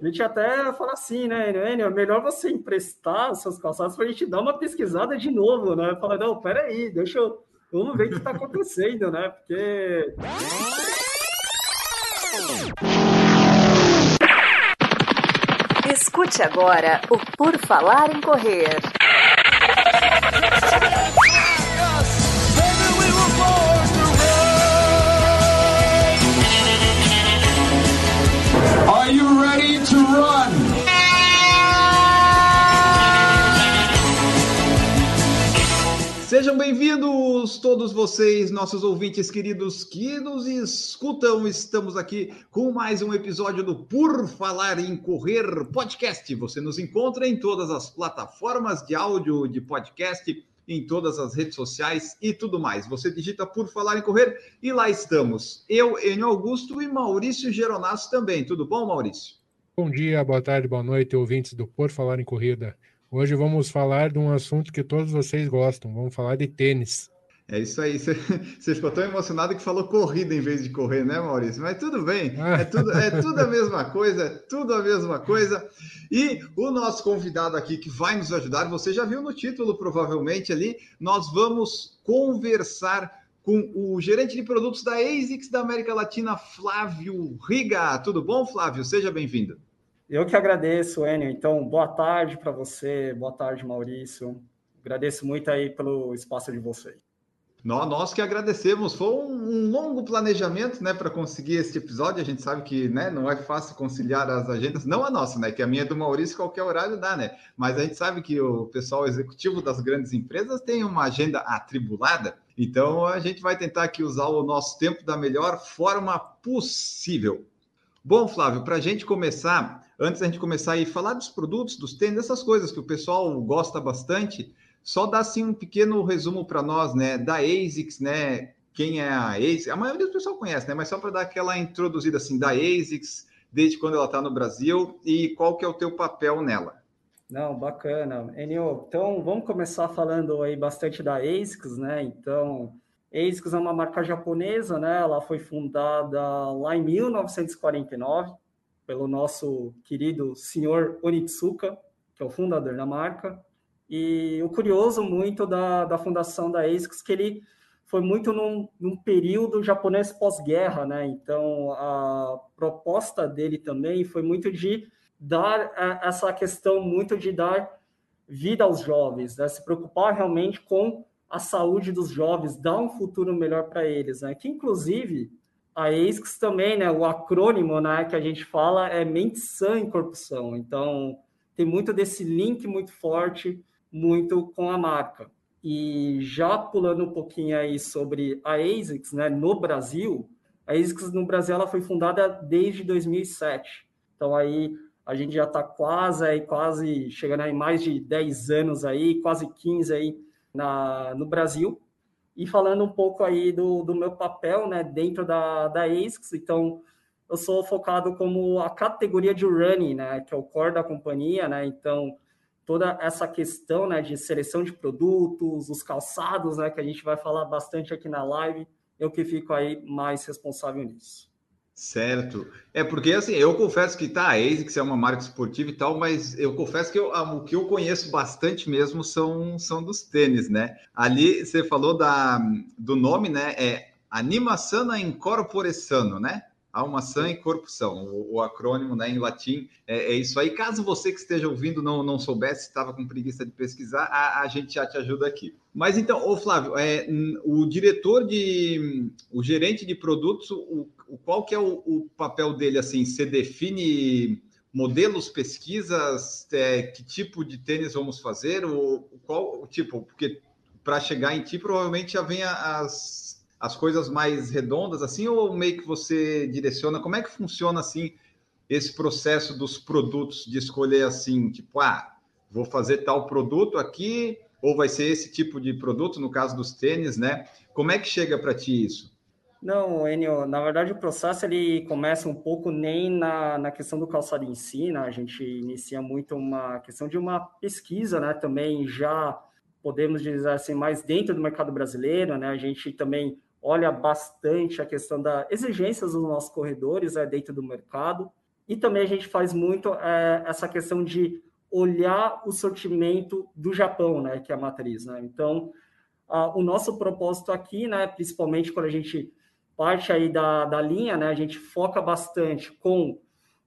A gente até fala assim, né, Enio, é melhor você emprestar seus calçados para a gente dar uma pesquisada de novo, né? Falar, não, peraí, deixa eu. Vamos ver o que está acontecendo, né? Porque. Escute agora o Por Falar em Correr. Sejam bem-vindos todos vocês, nossos ouvintes queridos que nos escutam. Estamos aqui com mais um episódio do Por Falar em Correr podcast. Você nos encontra em todas as plataformas de áudio de podcast em todas as redes sociais e tudo mais. Você digita por falar em correr e lá estamos. Eu, Enio Augusto e Maurício Geronasso também. Tudo bom, Maurício? Bom dia, boa tarde, boa noite, ouvintes do Por Falar em Corrida. Hoje vamos falar de um assunto que todos vocês gostam. Vamos falar de tênis. É isso aí. Você, ficou tão emocionado que falou corrida em vez de correr, né, Maurício? Mas tudo bem. É tudo, é tudo a mesma coisa, é tudo a mesma coisa. E o nosso convidado aqui que vai nos ajudar, você já viu no título, provavelmente ali, nós vamos conversar com o gerente de produtos da ASICS da América Latina, Flávio Riga. Tudo bom, Flávio? Seja bem-vindo. Eu que agradeço, Enio. Então, boa tarde para você, boa tarde, Maurício. Agradeço muito aí pelo espaço de vocês. Nós que agradecemos. Foi um longo planejamento, né, para conseguir este episódio. A gente sabe que, né, não é fácil conciliar as agendas, não a nossa, né, que a minha é do Maurício, qualquer horário dá, né? Mas a gente sabe que o pessoal executivo das grandes empresas tem uma agenda atribulada. Então a gente vai tentar aqui usar o nosso tempo da melhor forma possível. Bom, Flávio, para a gente começar, antes da gente começar aí falar dos produtos, dos tênis, essas coisas que o pessoal gosta bastante, só dar assim um pequeno resumo para nós, né, da ASICS, né, quem é a ASICS, a maioria do pessoal conhece, né, mas só para dar aquela introduzida assim da ASICS, desde quando ela está no Brasil e qual que é o teu papel nela. Não, bacana. Enio, então vamos começar falando aí bastante da ASICS, né? Então, ASICS é uma marca japonesa, né? Ela foi fundada lá em 1949 pelo nosso querido senhor Onitsuka, que é o fundador da marca. E o curioso muito da, da fundação da ASICS que ele foi muito num, num período japonês pós-guerra, né? Então, a proposta dele também foi muito de dar é, essa questão muito de dar vida aos jovens, né? se preocupar realmente com a saúde dos jovens, dar um futuro melhor para eles, né? Que inclusive a ASICS também, né? O acrônimo, né? Que a gente fala é mente sã em corpo são. Então tem muito desse link muito forte muito com a marca. E já pulando um pouquinho aí sobre a ASICS, né, no Brasil, a ASICS no Brasil ela foi fundada desde 2007. Então aí a gente já está quase aí, quase chegando aí mais de 10 anos aí, quase 15 aí na, no Brasil. E falando um pouco aí do, do meu papel, né, dentro da, da ASICS, então eu sou focado como a categoria de running, né, que é o core da companhia, né, então toda essa questão né, de seleção de produtos, os calçados, né, que a gente vai falar bastante aqui na live, eu que fico aí mais responsável nisso. Certo. É porque assim, eu confesso que tá, a ASICS é uma marca esportiva e tal, mas eu confesso que eu, o que eu conheço bastante mesmo são, são dos tênis, né? Ali você falou da, do nome, né? É Animação Incorporação, né? alma sã e corpo são. O, o acrônimo né, em latim é, é, isso aí. Caso você que esteja ouvindo não, não soubesse, estava com preguiça de pesquisar, a, a gente já te ajuda aqui. Mas então, ô Flávio, é, o diretor de. o gerente de produtos, o, o qual que é o, o, papel dele assim? Você define modelos, pesquisas, é, que tipo de tênis vamos fazer? O, qual tipo? Porque para chegar em ti, provavelmente já vem as as coisas mais redondas assim ou meio que você direciona? Como é que funciona assim esse processo dos produtos de escolher assim, tipo, ah, vou fazer tal produto aqui ou vai ser esse tipo de produto no caso dos tênis, né? Como é que chega para ti isso? Não, Enio, na verdade o processo ele começa um pouco nem na, na questão do calçado em si, né? A gente inicia muito uma questão de uma pesquisa, né? Também já podemos dizer assim, mais dentro do mercado brasileiro, né? A gente também olha bastante a questão das exigências dos nossos corredores né, dentro do mercado. E também a gente faz muito é, essa questão de olhar o sortimento do Japão, né, que é a matriz, né? Então, a, o nosso propósito aqui, né, principalmente quando a gente parte aí da, da linha, né, a gente foca bastante com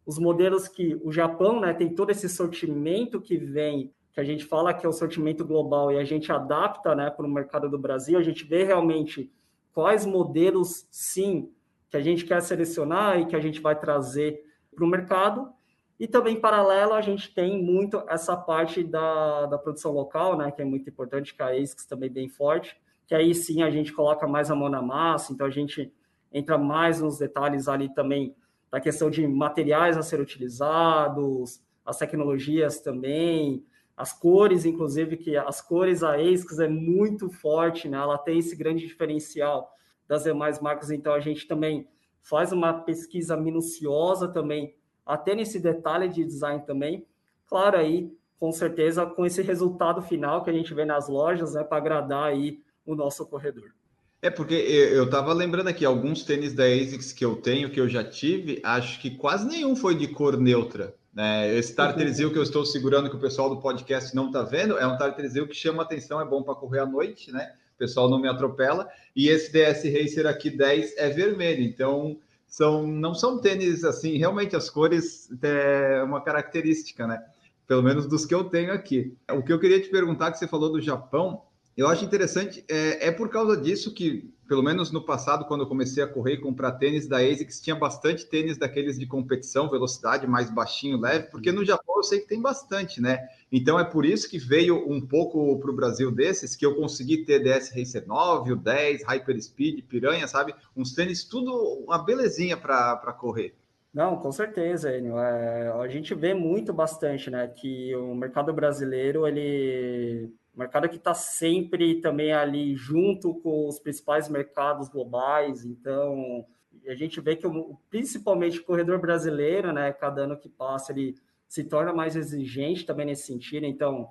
os modelos que o Japão, né, tem todo esse sortimento que vem, que a gente fala que é o sortimento global e a gente adapta, né, para o mercado do Brasil, a gente vê realmente quais modelos, sim, que a gente quer selecionar e que a gente vai trazer para o mercado. E também, em paralelo, a gente tem muito essa parte da, da produção local, né, que é muito importante, que a ASICS também é bem forte, que aí sim a gente coloca mais a mão na massa, então a gente entra mais nos detalhes ali também da questão de materiais a ser utilizados, as tecnologias também, as cores, inclusive, que as cores a ASICS é muito forte, né, ela tem esse grande diferencial das demais marcas, então a gente também faz uma pesquisa minuciosa também até nesse detalhe de design também. Claro, aí, com certeza, com esse resultado final que a gente vê nas lojas, né, para agradar aí o nosso corredor. É porque eu estava lembrando aqui, alguns tênis da ASICS que eu tenho, que eu já tive, acho que quase nenhum foi de cor neutra. Né? Esse Tarterizil que eu estou segurando, que o pessoal do podcast não está vendo, é um Tarterizil que chama atenção, é bom para correr à noite, né? O pessoal não me atropela. E esse DS Racer aqui 10 é vermelho, então são, não são tênis assim, realmente as cores é uma característica, né? Pelo menos dos que eu tenho aqui. O que eu queria te perguntar, que você falou do Japão, eu acho interessante, é, é por causa disso que, pelo menos no passado, quando eu comecei a correr e comprar tênis da ASICS, tinha bastante tênis daqueles de competição, velocidade mais baixinho, leve, porque no Japão eu sei que tem bastante, né? Então é por isso que veio um pouco para o Brasil desses, que eu consegui ter DS Racer 9, o 10, Hyper Speed, Piranha, sabe? Uns tênis, tudo uma belezinha para correr. Não, com certeza, Enio. É, a gente vê muito bastante, né, que o mercado brasileiro, ele mercado que está sempre também ali junto com os principais mercados globais. Então, a gente vê que principalmente o corredor brasileiro, né, cada ano que passa, ele se torna mais exigente também nesse sentido. Então,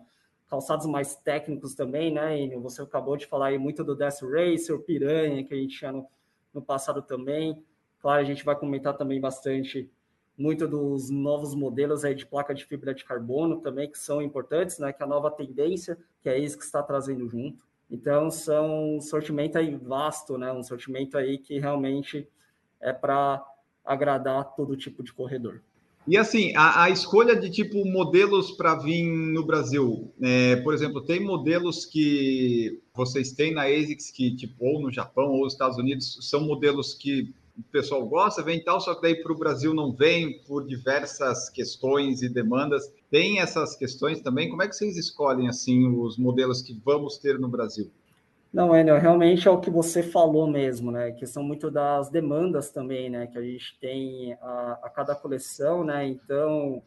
calçados mais técnicos também, né? Você acabou de falar aí muito do Death Racer, Piranha, que a gente tinha no, no passado também. Claro, a gente vai comentar também bastante muito dos novos modelos aí de placa de fibra de carbono também, que são importantes, né? Que é a nova tendência, que é isso que está trazendo junto. Então, são um sortimento aí vasto, né? Um sortimento aí que realmente é para agradar todo tipo de corredor. E assim, a, a, escolha de tipo modelos para vir no Brasil, é, por exemplo, tem modelos que vocês têm na ASICS que, tipo, ou no Japão ou nos Estados Unidos, são modelos que o pessoal gosta, vem tal, só que daí para o Brasil não vem por diversas questões e demandas. Tem essas questões também? Como é que vocês escolhem assim os modelos que vamos ter no Brasil? Não, Enel, realmente é o que você falou mesmo, né? Que são muito das demandas também, né? Que a gente tem a, a cada coleção, né? Então,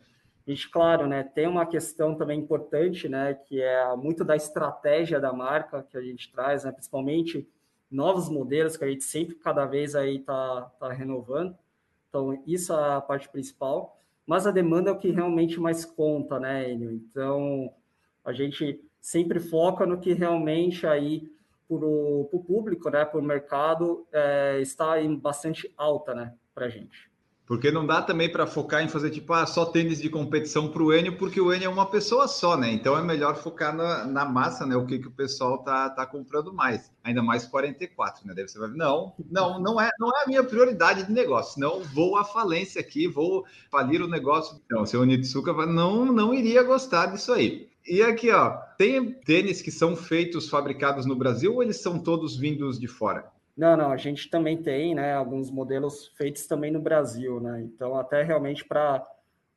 a gente, claro, né? Tem uma questão também importante, né? Que é muito da estratégia da marca que a gente traz, né? Principalmente novos modelos que a gente sempre, cada vez aí tá, tá renovando. Então, isso é a parte principal. Mas a demanda é o que realmente mais conta, né, Enio? Então, a gente sempre foca no que realmente aí para o público, né, para o mercado, é, está em bastante alta, né, para a gente. Porque não dá também para focar em fazer tipo ah, só tênis de competição para o Enio, porque o Enio é uma pessoa só, né? Então é melhor focar na, na massa, né? O que, que o pessoal tá, tá comprando mais. Ainda mais 44, né? Você vai não, não, não é, não é a minha prioridade de negócio. Não vou à falência aqui, vou falir o negócio. Então, seu Onitsuka não, não iria gostar disso aí. E aqui, ó, tem tênis que são feitos, fabricados no Brasil ou eles são todos vindos de fora? Não, não, a gente também tem, né, alguns modelos feitos também no Brasil, né? Então, até realmente para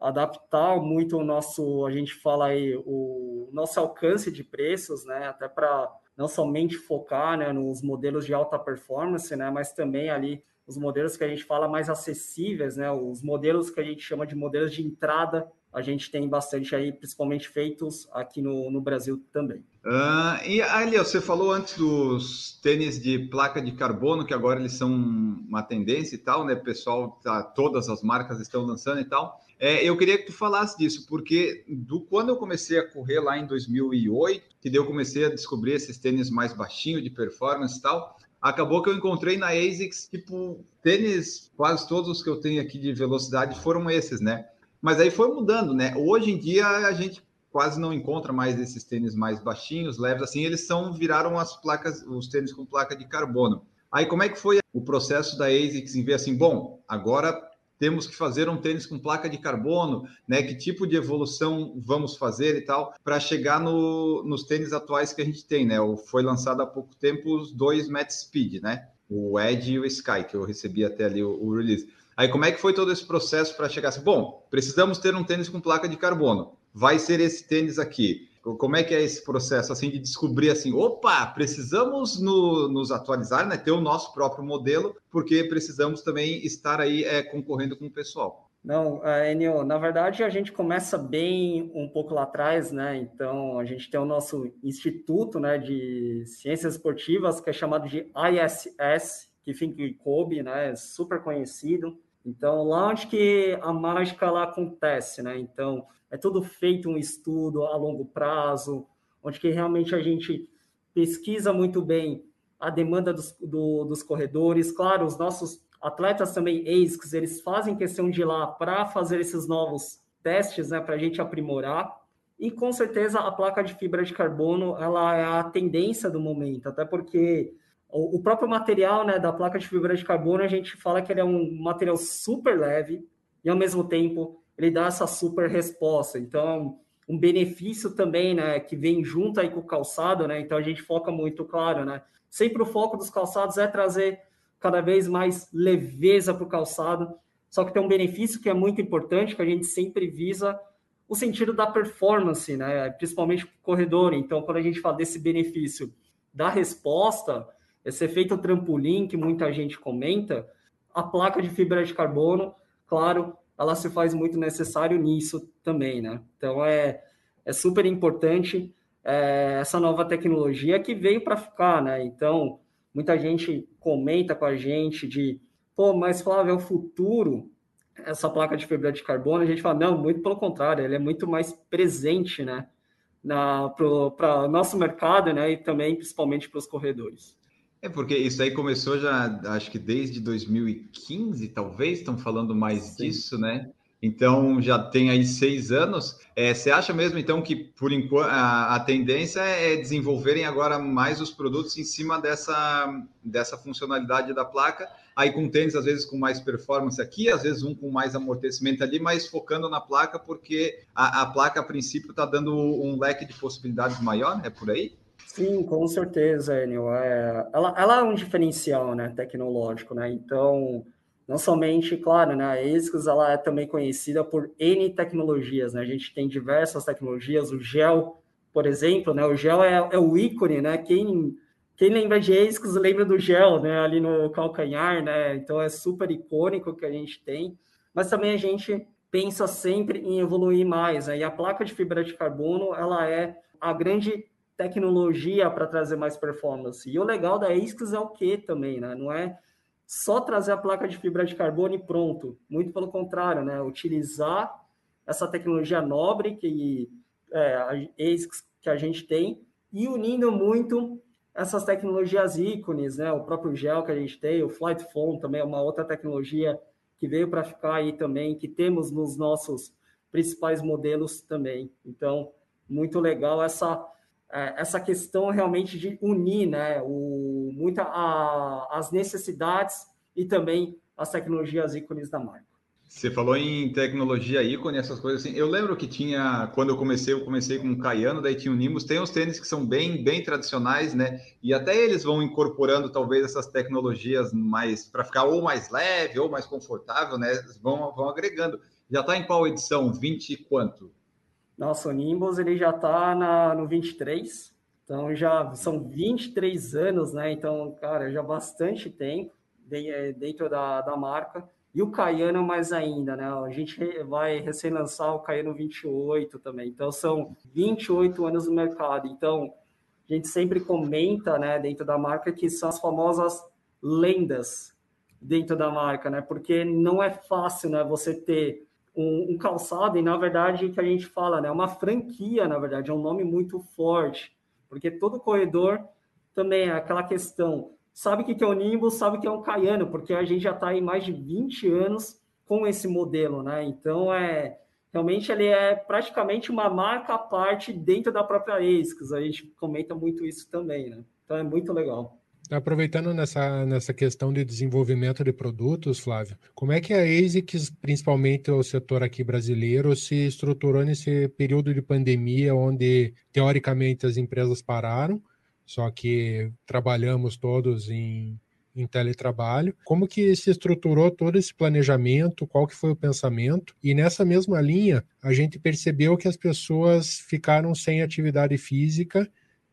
adaptar muito o nosso, a gente fala aí, o nosso alcance de preços, né, até para não somente focar, né, nos modelos de alta performance, né, mas também ali os modelos que a gente fala mais acessíveis, né, os modelos que a gente chama de modelos de entrada a gente tem bastante aí, principalmente feitos aqui no, no Brasil também. Uh, e ali, você falou antes dos tênis de placa de carbono, que agora eles são uma tendência e tal, né? Pessoal, tá, todas as marcas estão lançando e tal. É, eu queria que tu falasse disso, porque do quando eu comecei a correr lá em 2008, que daí eu comecei a descobrir esses tênis mais baixinhos de performance e tal, acabou que eu encontrei na ASICS, tipo, tênis, quase todos os que eu tenho aqui de velocidade foram esses, né? Mas aí foi mudando, né? Hoje em dia a gente quase não encontra mais esses tênis mais baixinhos, leves assim, eles são viraram as placas, os tênis com placa de carbono. Aí como é que foi o processo da ASICS em ver assim, bom, agora temos que fazer um tênis com placa de carbono, né? Que tipo de evolução vamos fazer e tal, para chegar no, nos tênis atuais que a gente tem, né? Foi lançado há pouco tempo os dois Matt Speed, né? O Edge e o Sky, que eu recebi até ali o, o release. Aí como é que foi todo esse processo para chegar assim? Bom, precisamos ter um tênis com placa de carbono vai ser esse tênis aqui. Como é que é esse processo assim de descobrir assim, opa, precisamos no, nos atualizar, né? Ter o nosso próprio modelo, porque precisamos também estar aí é, concorrendo com o pessoal. Não, uh, Enio, na verdade a gente começa bem um pouco lá atrás, né? Então a gente tem o nosso instituto, né, de ciências esportivas que é chamado de ISS, que fica em Kobe, né? É super conhecido. Então lá onde que a mágica lá acontece, né? Então é tudo feito um estudo a longo prazo, onde que realmente a gente pesquisa muito bem a demanda dos, do, dos corredores. Claro, os nossos atletas também, ASICs, eles fazem questão de ir lá para fazer esses novos testes, né, para a gente aprimorar. E com certeza a placa de fibra de carbono, ela é a tendência do momento, até porque o, o próprio material, né, da placa de fibra de carbono, a gente fala que ele é um material super leve e ao mesmo tempo ele dá essa super resposta. Então, um benefício também, né, que vem junto aí com o calçado, né? Então a gente foca muito, claro, né? Sempre o foco dos calçados é trazer cada vez mais leveza para o calçado. Só que tem um benefício que é muito importante, que a gente sempre visa o sentido da performance, né? Principalmente para o corredor. Então, quando a gente fala desse benefício da resposta, esse efeito trampolim que muita gente comenta, a placa de fibra de carbono, claro, ela se faz muito necessário nisso também, né? Então é, é super importante é, essa nova tecnologia que veio para ficar, né? Então muita gente comenta com a gente de, pô, mas Flávio, é o futuro essa placa de fibra de carbono, a gente fala, não, muito pelo contrário, ele é muito mais presente, né, para o nosso mercado, né, e também principalmente para os corredores. É porque isso aí começou já, acho que desde 2015, talvez, estão falando mais Sim. disso, né? Então já tem aí seis anos. É, você acha mesmo então que por enquanto a, a, tendência é desenvolverem agora mais os produtos em cima dessa, dessa funcionalidade da placa? Aí com tênis, às vezes com mais performance aqui, às vezes um com mais amortecimento ali, mas focando na placa, porque a, a placa a princípio está dando um leque de possibilidades maior, é por aí? Sim, com certeza, Enio. É, ela, ela é um diferencial né, tecnológico, né? Então, não somente, claro, né, a ASICS ela é também conhecida por N tecnologias, né? A gente tem diversas tecnologias, o gel, por exemplo, né? O gel é, é o ícone, né? Quem, quem lembra de ASICS lembra do gel, né? Ali no calcanhar, né? Então é super icônico que a gente tem, mas também a gente pensa sempre em evoluir mais, né? E a placa de fibra de carbono, ela é a grande tecnologia para trazer mais performance. E o legal da ASICS é o que também, né? Não é só trazer a placa de fibra de carbono e pronto. Muito pelo contrário, né? Utilizar essa tecnologia nobre que é, a ASICS que a gente tem e unindo muito essas tecnologias ícones, né? O próprio gel que a gente tem, o Flight Phone também é uma outra tecnologia que veio para ficar aí também, que temos nos nossos principais modelos também. Então, muito legal essa essa questão realmente de unir né, o, muita, a, as necessidades e também as tecnologias ícones da marca. Você falou em tecnologia ícone, essas coisas assim. Eu lembro que tinha, quando eu comecei, eu comecei com o Caiano, daí tinha o Nimbus. Tem uns tênis que são bem, bem tradicionais, né? E até eles vão incorporando talvez essas tecnologias mais para ficar ou mais leve ou mais confortável, né? Vão, vão agregando. Já está em qual edição? 20 e quanto? Nossa, o Nimbus ele já está no 23, então já são 23 anos, né? Então, cara, já bastante tempo eh, dentro da, da marca. E o Caiano mais ainda, né? A gente vai recém-lançar o Caiano 28 também. Então, são 28 anos no mercado. Então, a gente sempre comenta, né, dentro da marca, que são as famosas lendas dentro da marca, né? Porque não é fácil, né, você ter um, um, calçado, e na verdade que a gente fala, né? Uma franquia, na verdade, é um nome muito forte, porque todo corredor também é aquela questão sabe o que é o Nimbus, sabe o que é um Cayano, porque a gente já está aí mais de 20 anos com esse modelo, né? Então, é, realmente ele é praticamente uma marca à parte dentro da própria ASICS. A gente comenta muito isso também, né? Então, é muito legal. Aproveitando nessa, nessa questão de desenvolvimento de produtos, Flávio, como é que a ASICS, principalmente o setor aqui brasileiro, se estruturou nesse período de pandemia, onde teoricamente as empresas pararam, só que trabalhamos todos em, em teletrabalho. Como que se estruturou todo esse planejamento? Qual que foi o pensamento? E nessa mesma linha, a gente percebeu que as pessoas ficaram sem atividade física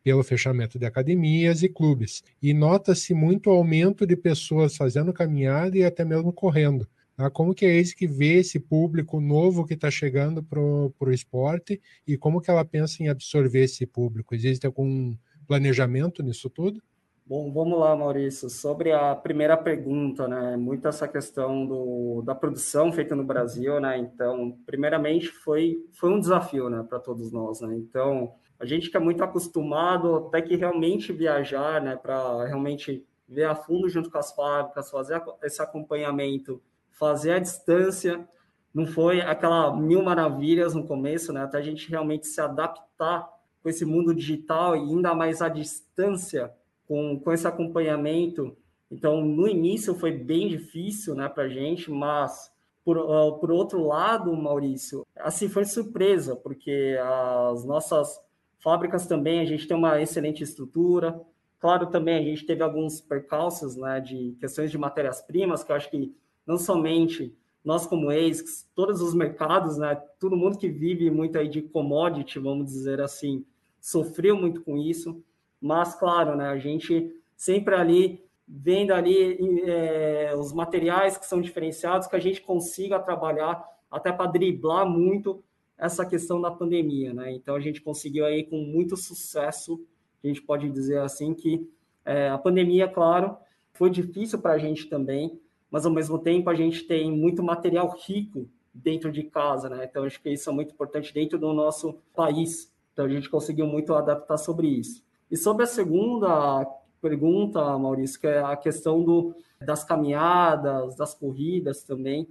pelo fechamento de academias e clubes. E nota-se muito aumento de pessoas fazendo caminhada e até mesmo correndo. Tá? Como que é esse que vê esse público novo que está chegando para o esporte e como que ela pensa em absorver esse público? Existe algum planejamento nisso tudo? Bom, vamos lá, Maurício. Sobre a primeira pergunta, né? Muito essa questão do, da produção feita no Brasil, né? Então, primeiramente, foi, foi um desafio, né, para todos nós, né? Então, a gente que é muito acostumado até que realmente viajar, né, para realmente ver a fundo junto com as fábricas, fazer esse acompanhamento, fazer a distância, não foi aquela mil maravilhas no começo, né, até a gente realmente se adaptar com esse mundo digital e ainda mais à distância, com, com esse acompanhamento. Então, no início foi bem difícil, né, para a gente, mas por, uh, por outro lado, Maurício, assim foi surpresa, porque as nossas Fábricas também, a gente tem uma excelente estrutura. Claro, também a gente teve alguns percalços né, de questões de matérias-primas, que eu acho que não somente nós como ex, todos os mercados, né, todo mundo que vive muito aí de commodity, vamos dizer assim, sofreu muito com isso. Mas, claro, né, a gente sempre ali vendo ali é, os materiais que são diferenciados, que a gente consiga trabalhar até para driblar muito essa questão da pandemia, né? Então a gente conseguiu aí com muito sucesso, a gente pode dizer assim que é, a pandemia, claro, foi difícil para a gente também, mas ao mesmo tempo a gente tem muito material rico dentro de casa, né? Então acho que isso é muito importante dentro do nosso país. Então a gente conseguiu muito adaptar sobre isso. E sobre a segunda pergunta, Maurício, que é a questão do, das caminhadas, das corridas também,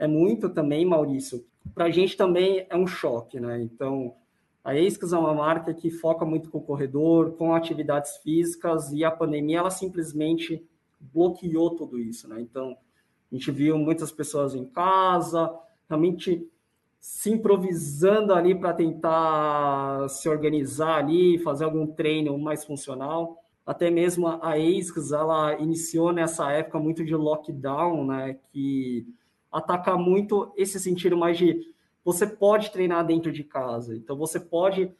é muito também, Maurício, para a gente também é um choque, né? Então, a Escas é uma marca que foca muito com o corredor, com atividades físicas, e a pandemia, ela simplesmente bloqueou tudo isso, né? Então, a gente viu muitas pessoas em casa, realmente se improvisando ali para tentar se organizar ali, fazer algum treino mais funcional. Até mesmo a ESCS, ela iniciou nessa época muito de lockdown, né? Que atacar muito esse sentido mais de você pode treinar dentro de casa. Então você pode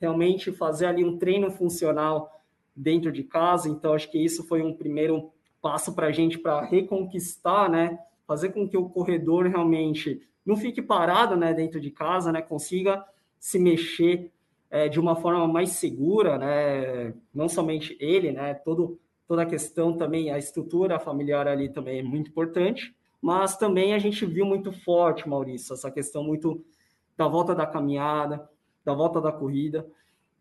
realmente fazer ali um treino funcional dentro de casa. Então acho que isso foi um primeiro passo para a gente para reconquistar, né? Fazer com que o corredor realmente não fique parado, né, dentro de casa, né? Consiga se mexer é, de uma forma mais segura, né? Não somente ele, né? Todo toda a questão também, a estrutura familiar ali também é muito importante mas também a gente viu muito forte, Maurício, essa questão muito da volta da caminhada, da volta da corrida.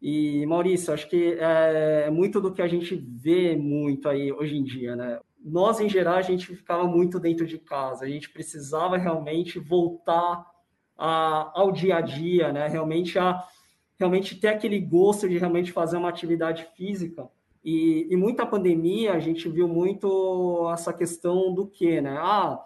E, Maurício, acho que é muito do que a gente vê muito aí hoje em dia, né? Nós, em geral, a gente ficava muito dentro de casa, a gente precisava realmente voltar a, ao dia a dia, né? Realmente, a, realmente ter aquele gosto de realmente fazer uma atividade física. E, e muita pandemia, a gente viu muito essa questão do que, né? Ah,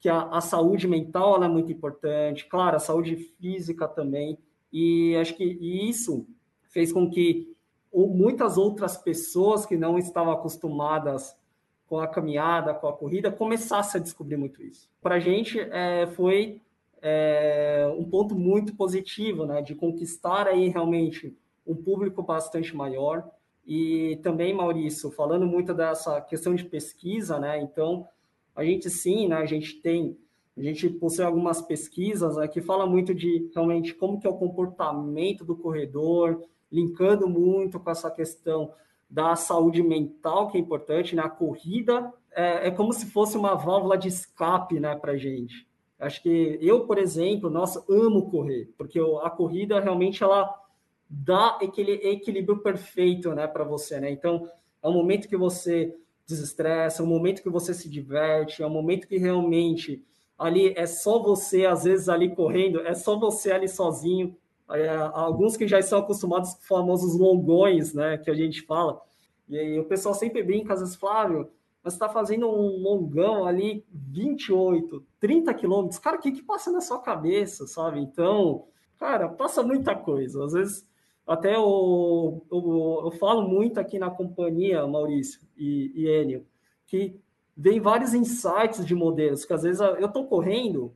que a, a saúde mental é muito importante, claro, a saúde física também. E acho que isso fez com que muitas outras pessoas que não estavam acostumadas com a caminhada, com a corrida, começassem a descobrir muito isso. Para a gente é, foi é, um ponto muito positivo, né, de conquistar aí realmente um público bastante maior. E também, Maurício, falando muito dessa questão de pesquisa, né, então a gente sim, né, a gente tem, a gente possui algumas pesquisas né, que fala muito de realmente como que é o comportamento do corredor, linkando muito com essa questão da saúde mental, que é importante, né? A corrida é, é como se fosse uma válvula de escape, né, para gente. Acho que eu, por exemplo, nossa, amo correr, porque a corrida realmente ela dá aquele equilíbrio perfeito, né, para você, né? Então, é um momento que você desestressa, é um momento que você se diverte, é um momento que realmente ali é só você, às vezes, ali correndo, é só você ali sozinho. É, alguns que já estão acostumados com os famosos longões, né, que a gente fala. E aí o pessoal sempre brinca, às vezes, Flávio, mas está fazendo um longão ali, 28, 30 quilômetros. Cara, o que, que passa na sua cabeça, sabe? Então, cara, passa muita coisa. Às vezes, até eu, eu, eu falo muito aqui na companhia, Maurício e, e Enio, que vem vários insights de modelos, que às vezes eu estou correndo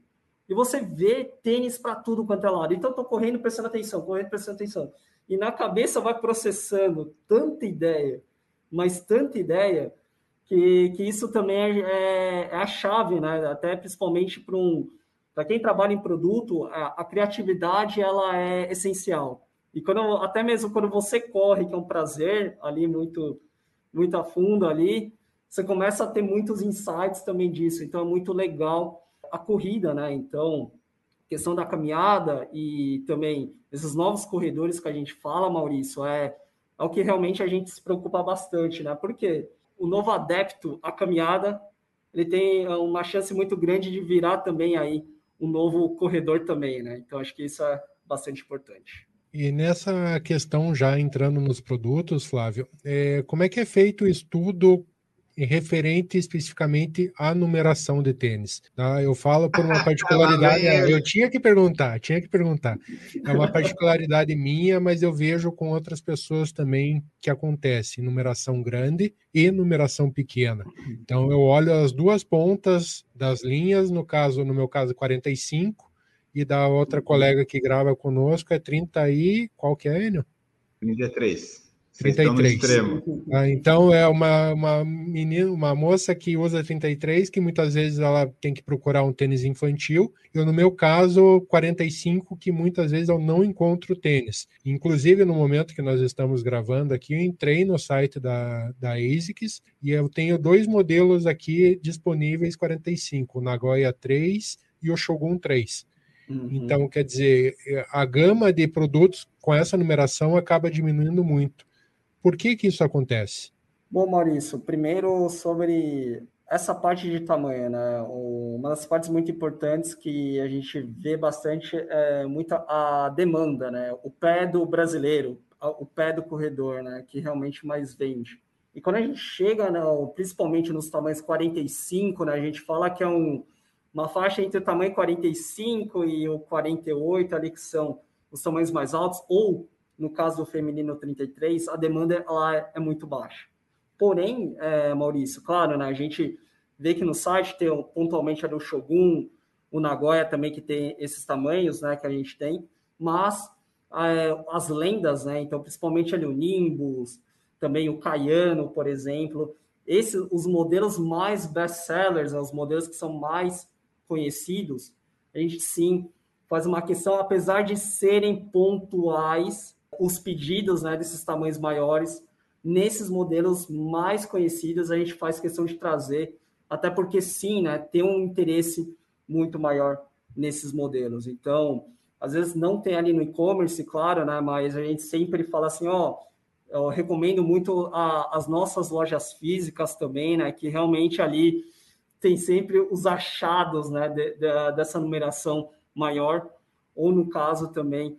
e você vê tênis para tudo quanto é lado. Então, eu estou correndo prestando atenção, correndo prestando atenção. E na cabeça vai processando tanta ideia, mas tanta ideia, que, que isso também é, é, é a chave, né? Até principalmente para um. Para quem trabalha em produto, a, a criatividade ela é essencial. E quando, até mesmo quando você corre, que é um prazer ali muito, muito a fundo ali, você começa a ter muitos insights também disso. Então é muito legal a corrida, né? Então, questão da caminhada e também esses novos corredores que a gente fala, Maurício, é, é o que realmente a gente se preocupa bastante, né? Porque o novo adepto à caminhada, ele tem uma chance muito grande de virar também aí um novo corredor também, né? Então acho que isso é bastante importante. E nessa questão, já entrando nos produtos, Flávio, é, como é que é feito o estudo referente especificamente à numeração de tênis. Tá? Eu falo por uma particularidade, eu tinha que perguntar, tinha que perguntar. É uma particularidade minha, mas eu vejo com outras pessoas também que acontece numeração grande e numeração pequena. Então eu olho as duas pontas das linhas, no caso, no meu caso 45, e da outra uhum. colega que grava conosco é 30 e qual que é, Enio? 33. 33. Ah, então é uma, uma menina, uma moça que usa 33, que muitas vezes ela tem que procurar um tênis infantil. Eu, no meu caso, 45, que muitas vezes eu não encontro tênis. Inclusive, no momento que nós estamos gravando aqui, eu entrei no site da, da ASICS e eu tenho dois modelos aqui disponíveis 45, o Nagoya 3 e o Shogun 3. Uhum. Então, quer dizer, a gama de produtos com essa numeração acaba diminuindo muito. Por que, que isso acontece? Bom, Maurício, primeiro sobre essa parte de tamanho, né? Uma das partes muito importantes que a gente vê bastante é muita a demanda, né? O pé do brasileiro, o pé do corredor, né? Que realmente mais vende. E quando a gente chega, né, principalmente nos tamanhos 45, né, a gente fala que é um, uma faixa entre o tamanho 45 e o 48 ali que são os tamanhos mais altos, ou no caso do feminino 33, a demanda ela é, muito baixa. Porém, é, Maurício, claro, né, a gente vê que no site tem pontualmente ali o Shogun, o Nagoya também que tem esses tamanhos, né, que a gente tem, mas é, as lendas, né, então principalmente ali o Nimbus, também o Caiano, por exemplo, esses os modelos mais best-sellers, né, os modelos que são mais conhecidos, a gente sim faz uma questão, apesar de serem pontuais, os pedidos né, desses tamanhos maiores, nesses modelos mais conhecidos, a gente faz questão de trazer, até porque sim, né, tem um interesse muito maior nesses modelos. Então, às vezes não tem ali no e-commerce, claro, né, mas a gente sempre fala assim, ó, eu recomendo muito a, as nossas lojas físicas também, né, que realmente ali tem sempre os achados né, de, de, dessa numeração maior, ou no caso também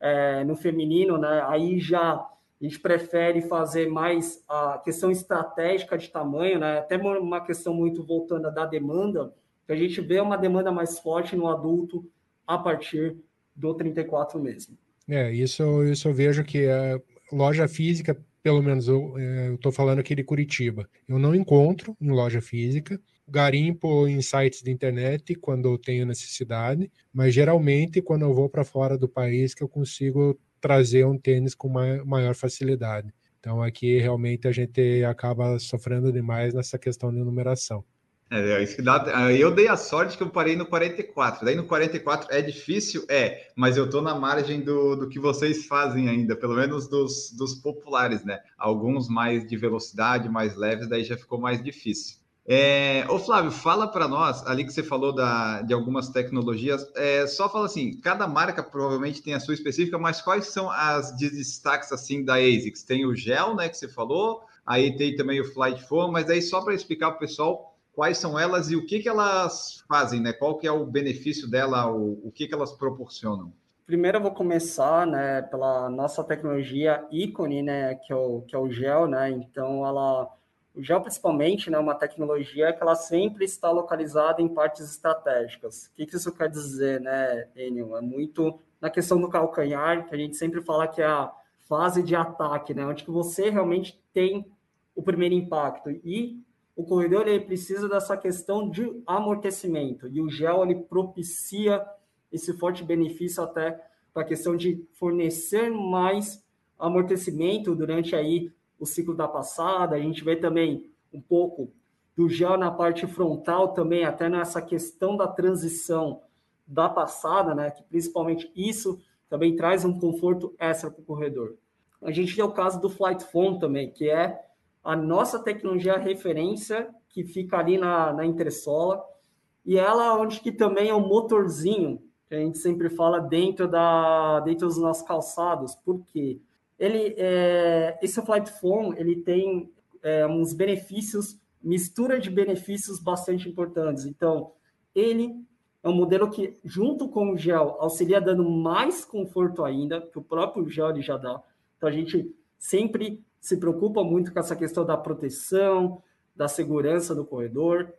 é, no feminino, né, aí já a gente prefere fazer mais a questão estratégica de tamanho, né, até uma questão muito voltando da demanda, que a gente vê uma demanda mais forte no adulto a partir do 34 mesmo. É, isso, isso eu vejo que a loja física, pelo menos eu é, estou falando aqui de Curitiba, eu não encontro em loja física, garimpo em sites de internet quando eu tenho necessidade, mas geralmente quando eu vou para fora do país que eu consigo trazer um tênis com maior facilidade. Então aqui realmente a gente acaba sofrendo demais nessa questão de numeração. É, é isso que dá. Eu dei a sorte que eu parei no 44. Daí no 44 é difícil? É, mas eu tô na margem do, do que vocês fazem ainda, pelo menos dos, dos populares, né? Alguns mais de velocidade, mais leves, daí já ficou mais difícil. É, ô Flávio, fala para nós, ali que você falou da, de algumas tecnologias, é, só fala assim, cada marca provavelmente tem a sua específica, mas quais são as destaques assim da ASICS? Tem o gel, né, que você falou, aí tem também o Flight Foam, mas aí só para explicar para o pessoal quais são elas e o que, que elas fazem, né? Qual que é o benefício dela, o, o que, que elas proporcionam? Primeiro eu vou começar, né, pela nossa tecnologia ícone, né, que é o, que é o gel, né, então ela, o gel principalmente, né, uma tecnologia que ela sempre está localizada em partes estratégicas. O que, que isso quer dizer, né, Enio? É muito na questão do calcanhar, que a gente sempre fala que é a fase de ataque, né, onde que você realmente tem o primeiro impacto, e o corredor ele precisa dessa questão de amortecimento, e o gel ele propicia esse forte benefício até para a questão de fornecer mais amortecimento durante aí o ciclo da passada. A gente vê também um pouco do gel na parte frontal também, até nessa questão da transição da passada, né? Que principalmente isso também traz um conforto extra para o corredor. A gente tem o caso do Flight Phone também, que é a nossa tecnologia referência que fica ali na, na entressola, e ela onde que também é o motorzinho que a gente sempre fala dentro, da, dentro dos nossos calçados, porque ele, é, esse Flight Phone ele tem é, uns benefícios, mistura de benefícios bastante importantes. Então, ele é um modelo que, junto com o gel, auxilia dando mais conforto ainda, que o próprio gel ele já dá. Então, a gente sempre se preocupa muito com essa questão da proteção, da segurança do corredor.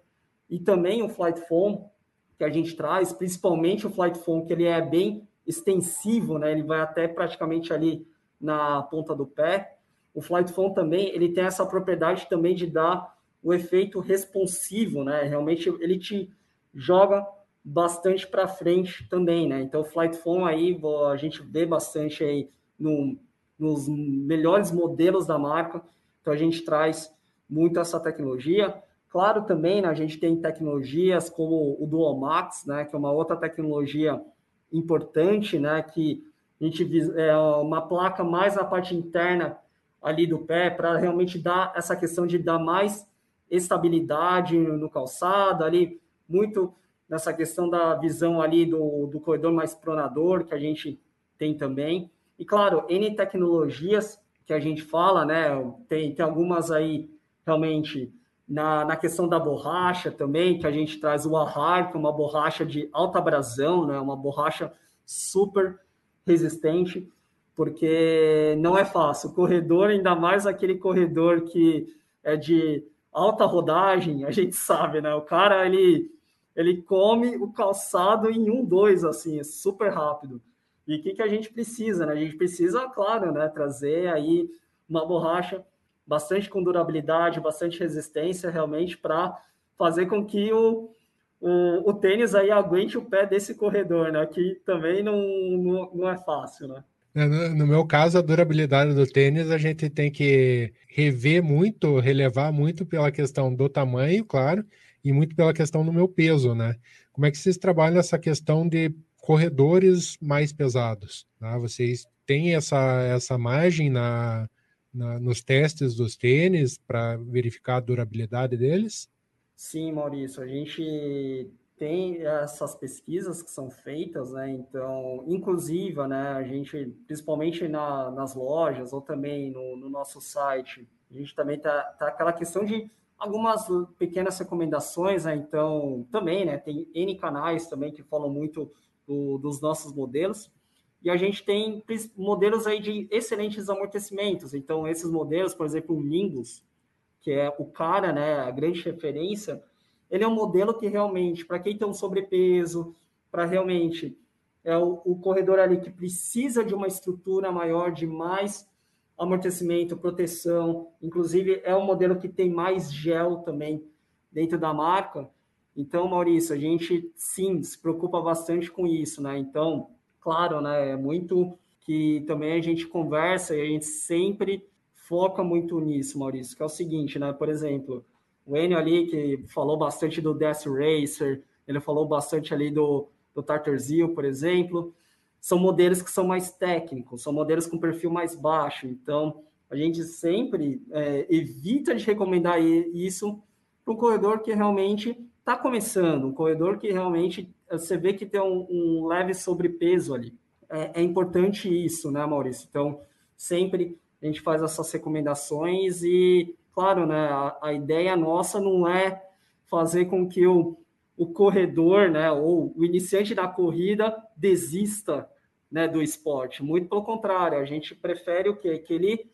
E também o Flight Foam, que a gente traz, principalmente o Flight Phone, que ele é bem extensivo, né? Ele vai até praticamente ali na ponta do pé. O Flight Phone também, ele tem essa propriedade também de dar o efeito responsivo, né? Realmente ele te joga bastante para frente também, né? Então o Flight Phone aí a gente vê bastante aí no, nos melhores modelos da marca. Então a gente traz muito essa tecnologia. Claro, também né, a gente tem tecnologias como o Dual Max, né, que é uma outra tecnologia importante, né, que a gente é uma placa mais na parte interna ali do pé para realmente dar essa questão de dar mais estabilidade no calçado, ali muito nessa questão da visão ali do, do corredor mais pronador que a gente tem também. E claro, N tecnologias que a gente fala, né? Tem, tem algumas aí realmente na, na questão da borracha também, que a gente traz o Ahar, que é uma borracha de alta abrasão, né? uma borracha super resistente, porque não é fácil. Corredor, ainda mais aquele corredor que é de alta rodagem, a gente sabe, né? O cara, ele, ele come o calçado em um, dois, assim, é super rápido. E o que, que a gente precisa, né? A gente precisa, claro, né, trazer aí uma borracha bastante com durabilidade, bastante resistência, realmente, para fazer com que o, o, o, tênis aí aguente o pé desse corredor, né? Que também não, não, não é fácil, né? É, no meu caso, a durabilidade do tênis a gente tem que rever muito, relevar muito pela questão do tamanho, claro, e muito pela questão do meu peso, né? Como é que vocês trabalham essa questão de corredores mais pesados? Tá? Vocês têm essa, essa margem na, na, nos testes dos tênis para verificar a durabilidade deles? Sim, Maurício, a gente tem essas pesquisas que são feitas, né? Então, inclusive, né, a gente, principalmente na, nas lojas ou também no, no, nosso site, a gente também tá, tá aquela questão de algumas pequenas recomendações, né? Então, também, né, tem N canais também que falam muito do, dos nossos modelos. E a gente tem modelos aí de excelentes amortecimentos. Então, esses modelos, por exemplo, o que é o cara, né, a grande referência, ele é um modelo que realmente, para quem tem um sobrepeso, para realmente é o, o, corredor ali que precisa de uma estrutura maior, de mais amortecimento, proteção, inclusive é um modelo que tem mais gel também dentro da marca. Então, Maurício, a gente sim se preocupa bastante com isso, né? Então, claro, né? É muito que também a gente conversa e a gente sempre foca muito nisso, Maurício, que é o seguinte, né? Por exemplo, o Enio ali, que falou bastante do Death Racer, ele falou bastante ali do, do Tartar Zio, por exemplo, são modelos que são mais técnicos, são modelos com perfil mais baixo, então a gente sempre é, evita de recomendar isso para um corredor que realmente está começando, um corredor que realmente você vê que tem um, um leve sobrepeso ali. É, é, importante isso, né, Maurício? Então, sempre a gente faz essas recomendações e, claro, né, a, a ideia nossa não é fazer com que o, o corredor, né, ou o iniciante da corrida desista, né, do esporte. Muito pelo contrário, a gente prefere o quê? Que ele,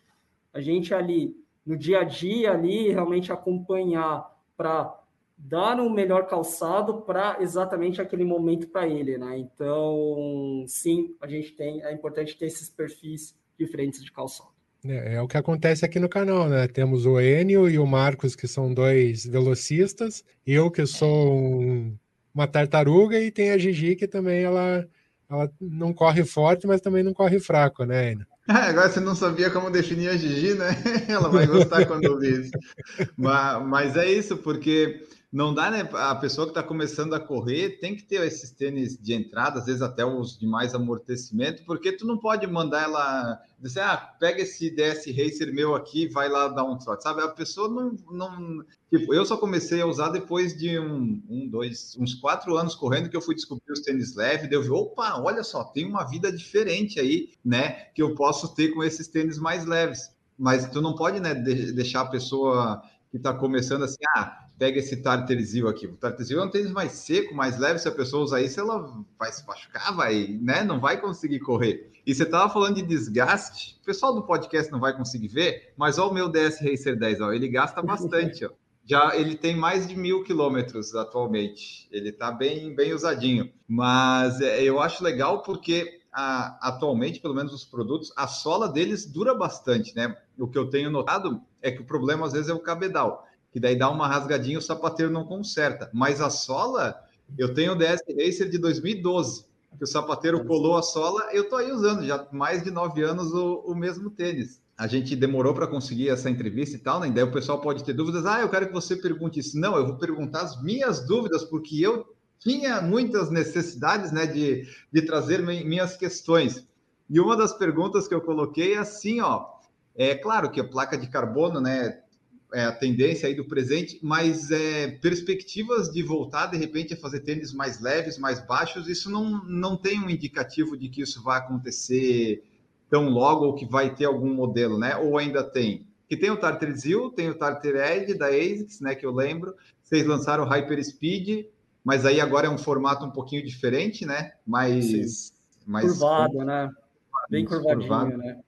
a gente ali no dia a dia ali realmente acompanhar para dar o um melhor calçado para exatamente aquele momento para ele, né? Então, sim, a gente tem, é importante ter esses perfis diferentes de calçado. É, é, o que acontece aqui no canal, né? Temos o Enio e o Marcos, que são dois velocistas, eu que sou um, uma tartaruga, e tem a Gigi, que também ela, ela não corre forte, mas também não corre fraco, né, Enio? Agora você não sabia como definir a Gigi, né? Ela vai gostar quando ouvir isso. Mas, mas é isso, porque não dá, né? A pessoa que está começando a correr tem que ter esses tênis de entrada, às vezes até os de mais amortecimento, porque tu não pode mandar ela dizer, ah, pega esse DS Racer meu aqui, vai lá dar um trote, sabe? A pessoa não, não, tipo, eu só comecei a usar depois de um, um, dois, uns quatro anos correndo que eu fui descobrir os tênis leves, daí eu vi, opa, olha só, tem uma vida diferente aí, né? Que eu posso ter com esses tênis mais leves. Mas tu não pode, né, deixar a pessoa que está começando assim, ah, pega esse Tarterzil aqui. O Tarterzil é um tênis mais seco, mais leve. Se a pessoa usar isso, ela vai se machucar, vai, né? Não vai conseguir correr. E você estava falando de desgaste. O pessoal do podcast não vai conseguir ver, mas olha o meu DS Racer 10, ó, ele gasta bastante, ó. Já ele tem mais de mil quilômetros atualmente. Ele está bem, bem usadinho. Mas é, eu acho legal porque a, atualmente, pelo menos os produtos, a sola deles dura bastante, né? O que eu tenho notado é que o problema às vezes é o cabedal que daí dá uma rasgadinha o sapateiro não conserta. Mas a sola, eu tenho o DS Racer de 2012, que o sapateiro colou a sola, eu tô aí usando já mais de nove anos o, o mesmo tênis. A gente demorou para conseguir essa entrevista e tal, né? Daí o pessoal pode ter dúvidas. Ah, eu quero que você pergunte isso. Não, eu vou perguntar as minhas dúvidas, porque eu tinha muitas necessidades, né, de, de trazer minhas questões. E uma das perguntas que eu coloquei é assim, ó. É claro que a placa de carbono, né, é, a tendência aí do presente, mas é, perspectivas de voltar de repente a fazer tênis mais leves, mais baixos, isso não, não tem um indicativo de que isso vai acontecer tão logo ou que vai ter algum modelo, né? Ou ainda tem? Que tem o Tartar Zil, tem o Tartar Edge da ASICS, né? Que eu lembro. Vocês lançaram o Hyper Speed, mas aí agora é um formato um pouquinho diferente, né? Mais, mais curvado, né? Bem curvadinho, curvado. né?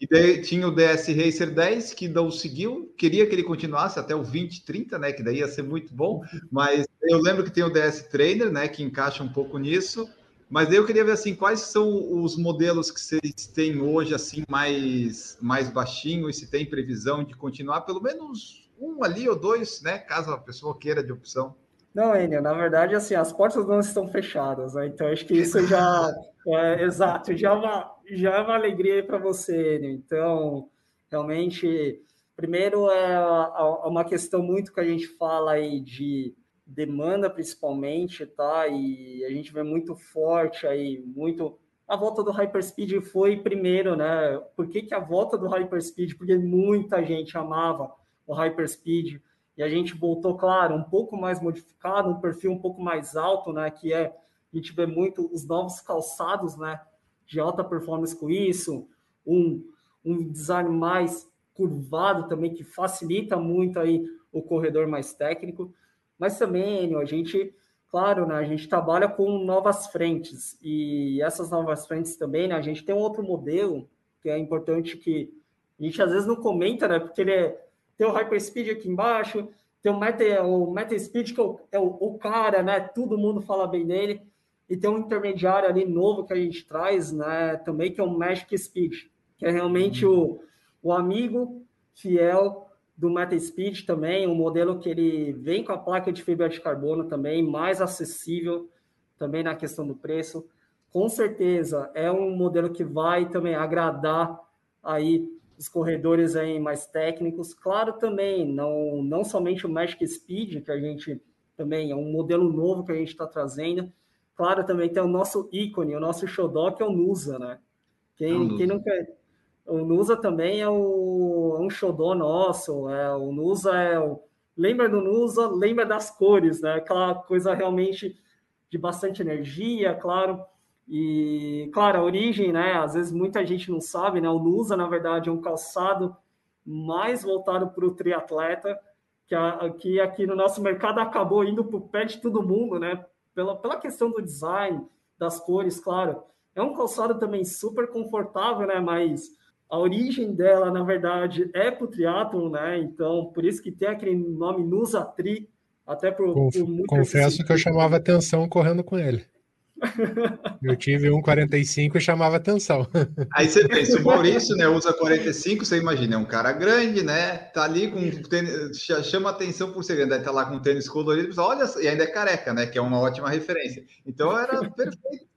E daí tinha o DS Racer 10, que não seguiu, queria que ele continuasse até o 2030, né? Que daí ia ser muito bom, mas eu lembro que tem o DS Trainer, né? Que encaixa um pouco nisso. Mas daí eu queria ver assim, quais são os modelos que vocês têm hoje, assim, mais, mais baixinho, e se tem previsão de continuar pelo menos um ali ou dois, né? Caso a pessoa queira de opção. Não, Enio, na verdade, assim, as portas não estão fechadas, né? Então, acho que isso já é exato, já é uma, já é uma alegria para você, Enio. Então, realmente, primeiro é uma questão muito que a gente fala aí de demanda, principalmente, tá? E a gente vê muito forte aí, muito. A volta do Hyperspeed foi primeiro, né? Por que, que a volta do Hyperspeed? Porque muita gente amava o Hyperspeed e a gente voltou, claro, um pouco mais modificado, um perfil um pouco mais alto, né? Que é a gente vê muito os novos calçados, né? De alta performance com isso, um, um design mais curvado também que facilita muito aí o corredor mais técnico, mas também a gente, claro, né? A gente trabalha com novas frentes e essas novas frentes também, né? A gente tem um outro modelo que é importante que a gente às vezes não comenta, né? Porque ele é tem o Hyperspeed aqui embaixo, tem o Meta, o Meta Speed, que é, o, é o, o, cara, né? Todo mundo fala bem dele. E tem um intermediário ali novo que a gente traz, né? Também, que é o Magic Speed, que é realmente uhum. o, o amigo fiel do Meta Speed também, um modelo que ele vem com a placa de fibra de carbono também, mais acessível também na questão do preço. Com certeza é um modelo que vai também agradar aí os corredores aí mais técnicos. Claro, também, não, não somente o Magic Speed, que a gente também é um modelo novo que a gente está trazendo. Claro, também tem o nosso ícone, o nosso xodó, que é o Nusa, né? Quem, é quem não quer... O Nusa também é, o, é um xodó nosso, é, o Nusa é o... Lembra do Nusa, lembra das cores, né? Aquela coisa realmente de bastante energia, claro. E, claro, a origem, né? Às vezes muita gente não sabe, né? O Nusa, na verdade, é um calçado mais voltado para o triatleta, que aqui no nosso mercado acabou indo para o pé de todo mundo, né? Pela, pela questão do design, das cores, claro. É um calçado também super confortável, né? Mas a origem dela, na verdade, é para o triatlon, né? Então, por isso que tem aquele nome Nusa Tri, até por, Conf, por Confesso que eu chamava atenção correndo com ele. Eu tive um 45 e chamava atenção. Aí você pensa, o Maurício, né, usa 45, você imagina, é um cara grande, né? Tá ali com tênis, chama atenção por ser grande, tá lá com tênis colorido, olha, e ainda é careca, né? Que é uma ótima referência. Então era perfeito.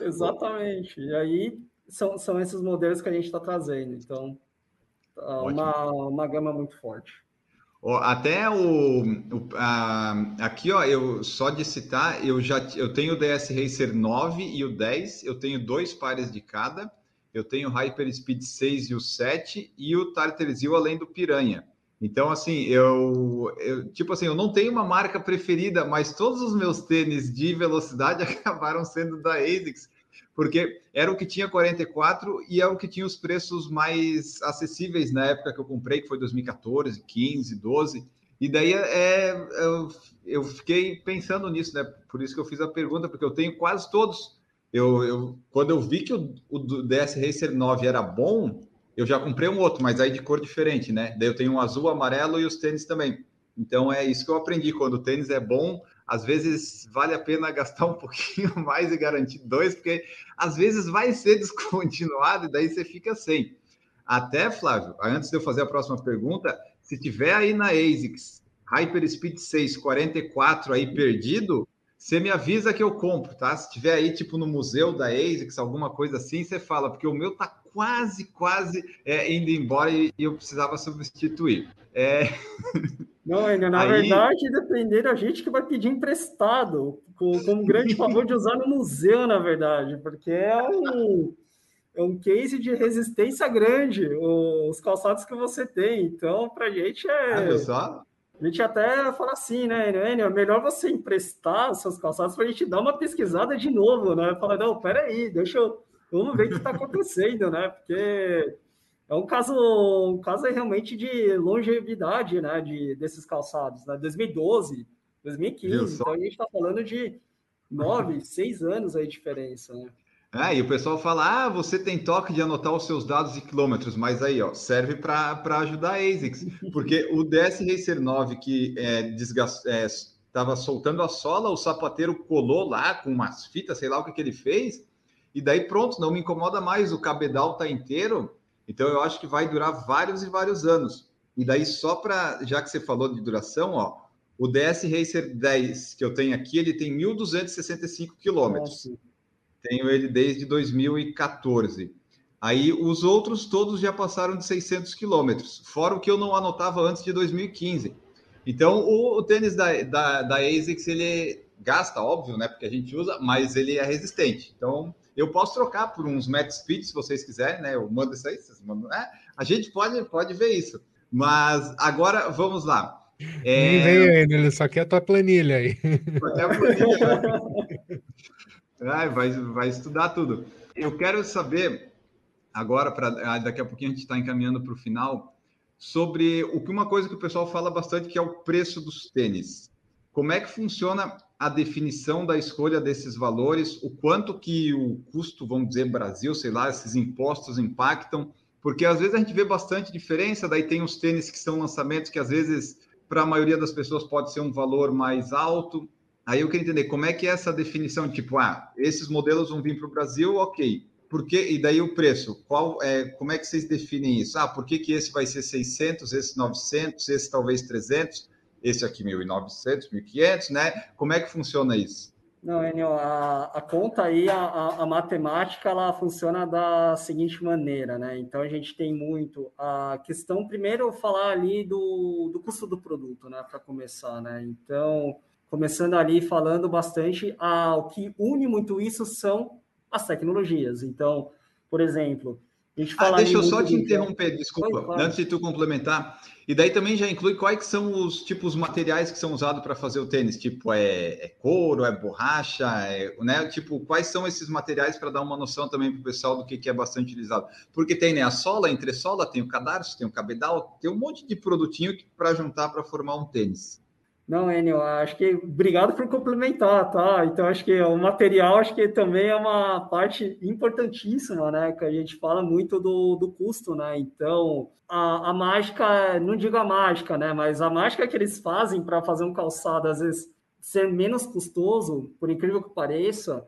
Exatamente. E aí são, são esses modelos que a gente está trazendo. Então, tá uma, uma gama muito forte. Até o, o a, aqui, ó, eu só de citar, eu já eu tenho o DS Racer 9 e o 10, eu tenho dois pares de cada, eu tenho o Hyper Speed 6 e o 7 e o Tartarzil além do Piranha. Então, assim, eu, eu, tipo assim, eu não tenho uma marca preferida, mas todos os meus tênis de velocidade acabaram sendo da ASICS porque era o que tinha 44 e é o que tinha os preços mais acessíveis na época que eu comprei, que foi 2014, 15, 12. E daí é, eu, eu fiquei pensando nisso, né? Por isso que eu fiz a pergunta, porque eu tenho quase todos. Eu, eu, quando eu vi que o, o DS Racer 9 era bom, eu já comprei um outro, mas aí de cor diferente, né? Daí eu tenho um azul, amarelo e os tênis também. Então é isso que eu aprendi. Quando o tênis é bom, às vezes vale a pena gastar um pouquinho mais e garantir dois, porque às vezes vai ser descontinuado e daí você fica sem. Até, Flávio, antes de eu fazer a próxima pergunta, se tiver aí na ASICS Hyperspeed 6 44 aí perdido, você me avisa que eu compro, tá? Se tiver aí, tipo, no museu da ASICS, alguma coisa assim, você fala, porque o meu tá quase, quase é, indo embora e eu precisava substituir. É... Não, ainda na Aí... verdade, depender da gente que vai pedir emprestado, com, com um grande favor de usar no museu, na verdade, porque é um, é um case de resistência grande, os calçados que você tem. Então, para a gente é. Ah, a gente até fala assim, né, Enio? É melhor você emprestar os seus calçados para a gente dar uma pesquisada de novo, né? Fala, não, peraí, deixa eu. Vamos ver o que está acontecendo, né? Porque é um caso, um caso realmente de longevidade, né, de, desses calçados, né, 2012, 2015, então a gente está falando de nove, seis anos aí de diferença, né. É, e o pessoal fala, ah, você tem toque de anotar os seus dados de quilômetros, mas aí, ó, serve para ajudar a ASICS, porque o DS Racer 9 que é, estava é, soltando a sola, o sapateiro colou lá com umas fitas, sei lá o que, que ele fez, e daí pronto, não me incomoda mais, o cabedal tá inteiro, então, eu acho que vai durar vários e vários anos. E daí, só para, já que você falou de duração, ó, o DS Racer 10 que eu tenho aqui, ele tem 1.265 quilômetros. Tenho ele desde 2014. Aí, os outros todos já passaram de 600 quilômetros, fora o que eu não anotava antes de 2015. Então, o, o tênis da, da, da ASICS, ele gasta, óbvio, né? Porque a gente usa, mas ele é resistente. Então, eu posso trocar por uns Max Speed, se vocês quiserem, né? Eu mando isso aí, vocês mandam. É, a gente pode, pode ver isso. Mas agora vamos lá. É... Nem veio ainda, ele só quer a tua planilha aí. Só a planilha. Ai, vai, vai estudar tudo. Eu quero saber, agora, para ah, daqui a pouquinho a gente está encaminhando para o final, sobre o que uma coisa que o pessoal fala bastante, que é o preço dos tênis. Como é que funciona a definição da escolha desses valores, o quanto que o custo, vamos dizer, Brasil, sei lá, esses impostos impactam, porque às vezes a gente vê bastante diferença, daí tem os tênis que são lançamentos que às vezes para a maioria das pessoas pode ser um valor mais alto. Aí eu queria entender como é que é essa definição, tipo, ah, esses modelos vão vir para o Brasil, ok. Por quê? E daí o preço, qual é, como é que vocês definem isso? Ah, por que, que esse vai ser 600, esse 900, esse talvez 300? Esse aqui 1.900, 1.500, né? Como é que funciona isso? Não, Enio, a, a conta aí, a, a, matemática, ela funciona da seguinte maneira, né? Então, a gente tem muito a questão, primeiro, falar ali do, do custo do produto, né? Para começar, né? Então, começando ali falando bastante, a, o que une muito isso são as tecnologias. Então, por exemplo, ah, deixa eu só te interromper, desculpa, antes de tu complementar. E daí também já inclui quais são os tipos materiais que são usados para fazer o tênis? Tipo, é, é couro, é borracha, é, né? Tipo, quais são esses materiais para dar uma noção também para o pessoal do que, que é bastante utilizado? Porque tem né, a sola, a entressola, tem o cadarço, tem o cabedal, tem um monte de produtinho para juntar para formar um tênis. Não, Enio, acho que obrigado por complementar, tá? Então acho que o material acho que também é uma parte importantíssima, né? Que a gente fala muito do, do custo, né? Então a, a mágica, não digo a mágica, né? Mas a mágica que eles fazem para fazer um calçado às vezes ser menos custoso, por incrível que pareça,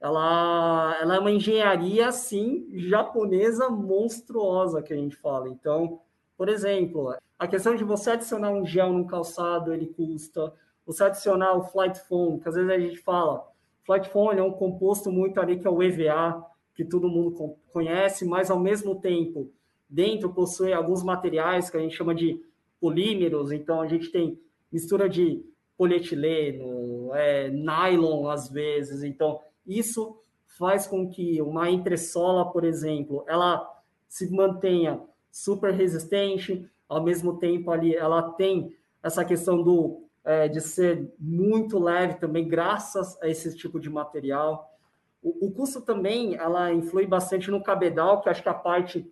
ela, ela é uma engenharia assim japonesa monstruosa que a gente fala. Então, por exemplo, a questão de você adicionar um gel no calçado, ele custa. Você adicionar o flight foam, que às vezes a gente fala, flight foam é um composto muito ali que é o EVA, que todo mundo conhece, mas ao mesmo tempo, dentro possui alguns materiais que a gente chama de polímeros, então a gente tem mistura de polietileno, é, nylon às vezes, então isso faz com que uma entressola, por exemplo, ela se mantenha super resistente, ao mesmo tempo ali ela tem essa questão do é, de ser muito leve também, graças a esse tipo de material. O, o, custo também ela influi bastante no cabedal, que acho que é a parte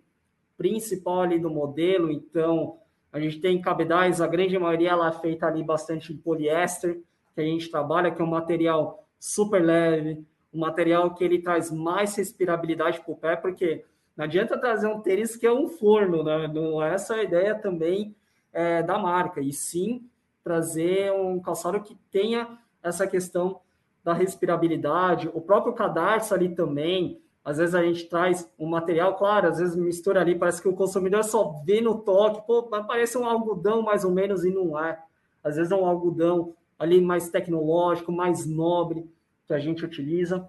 principal ali do modelo. Então, a gente tem cabedais, a grande maioria ela é feita ali bastante em poliéster, que a gente trabalha, que é um material super leve, um material que ele traz mais respirabilidade para o pé, porque não adianta trazer um tênis que é um forno, né? Não é essa a ideia também é, da marca, e sim trazer um calçado que tenha essa questão da respirabilidade, o próprio cadarço ali também. Às vezes a gente traz um material, claro, às vezes mistura ali, parece que o consumidor só vê no toque, pô, parece um algodão mais ou menos e não é. Às vezes é um algodão ali mais tecnológico, mais nobre que a gente utiliza.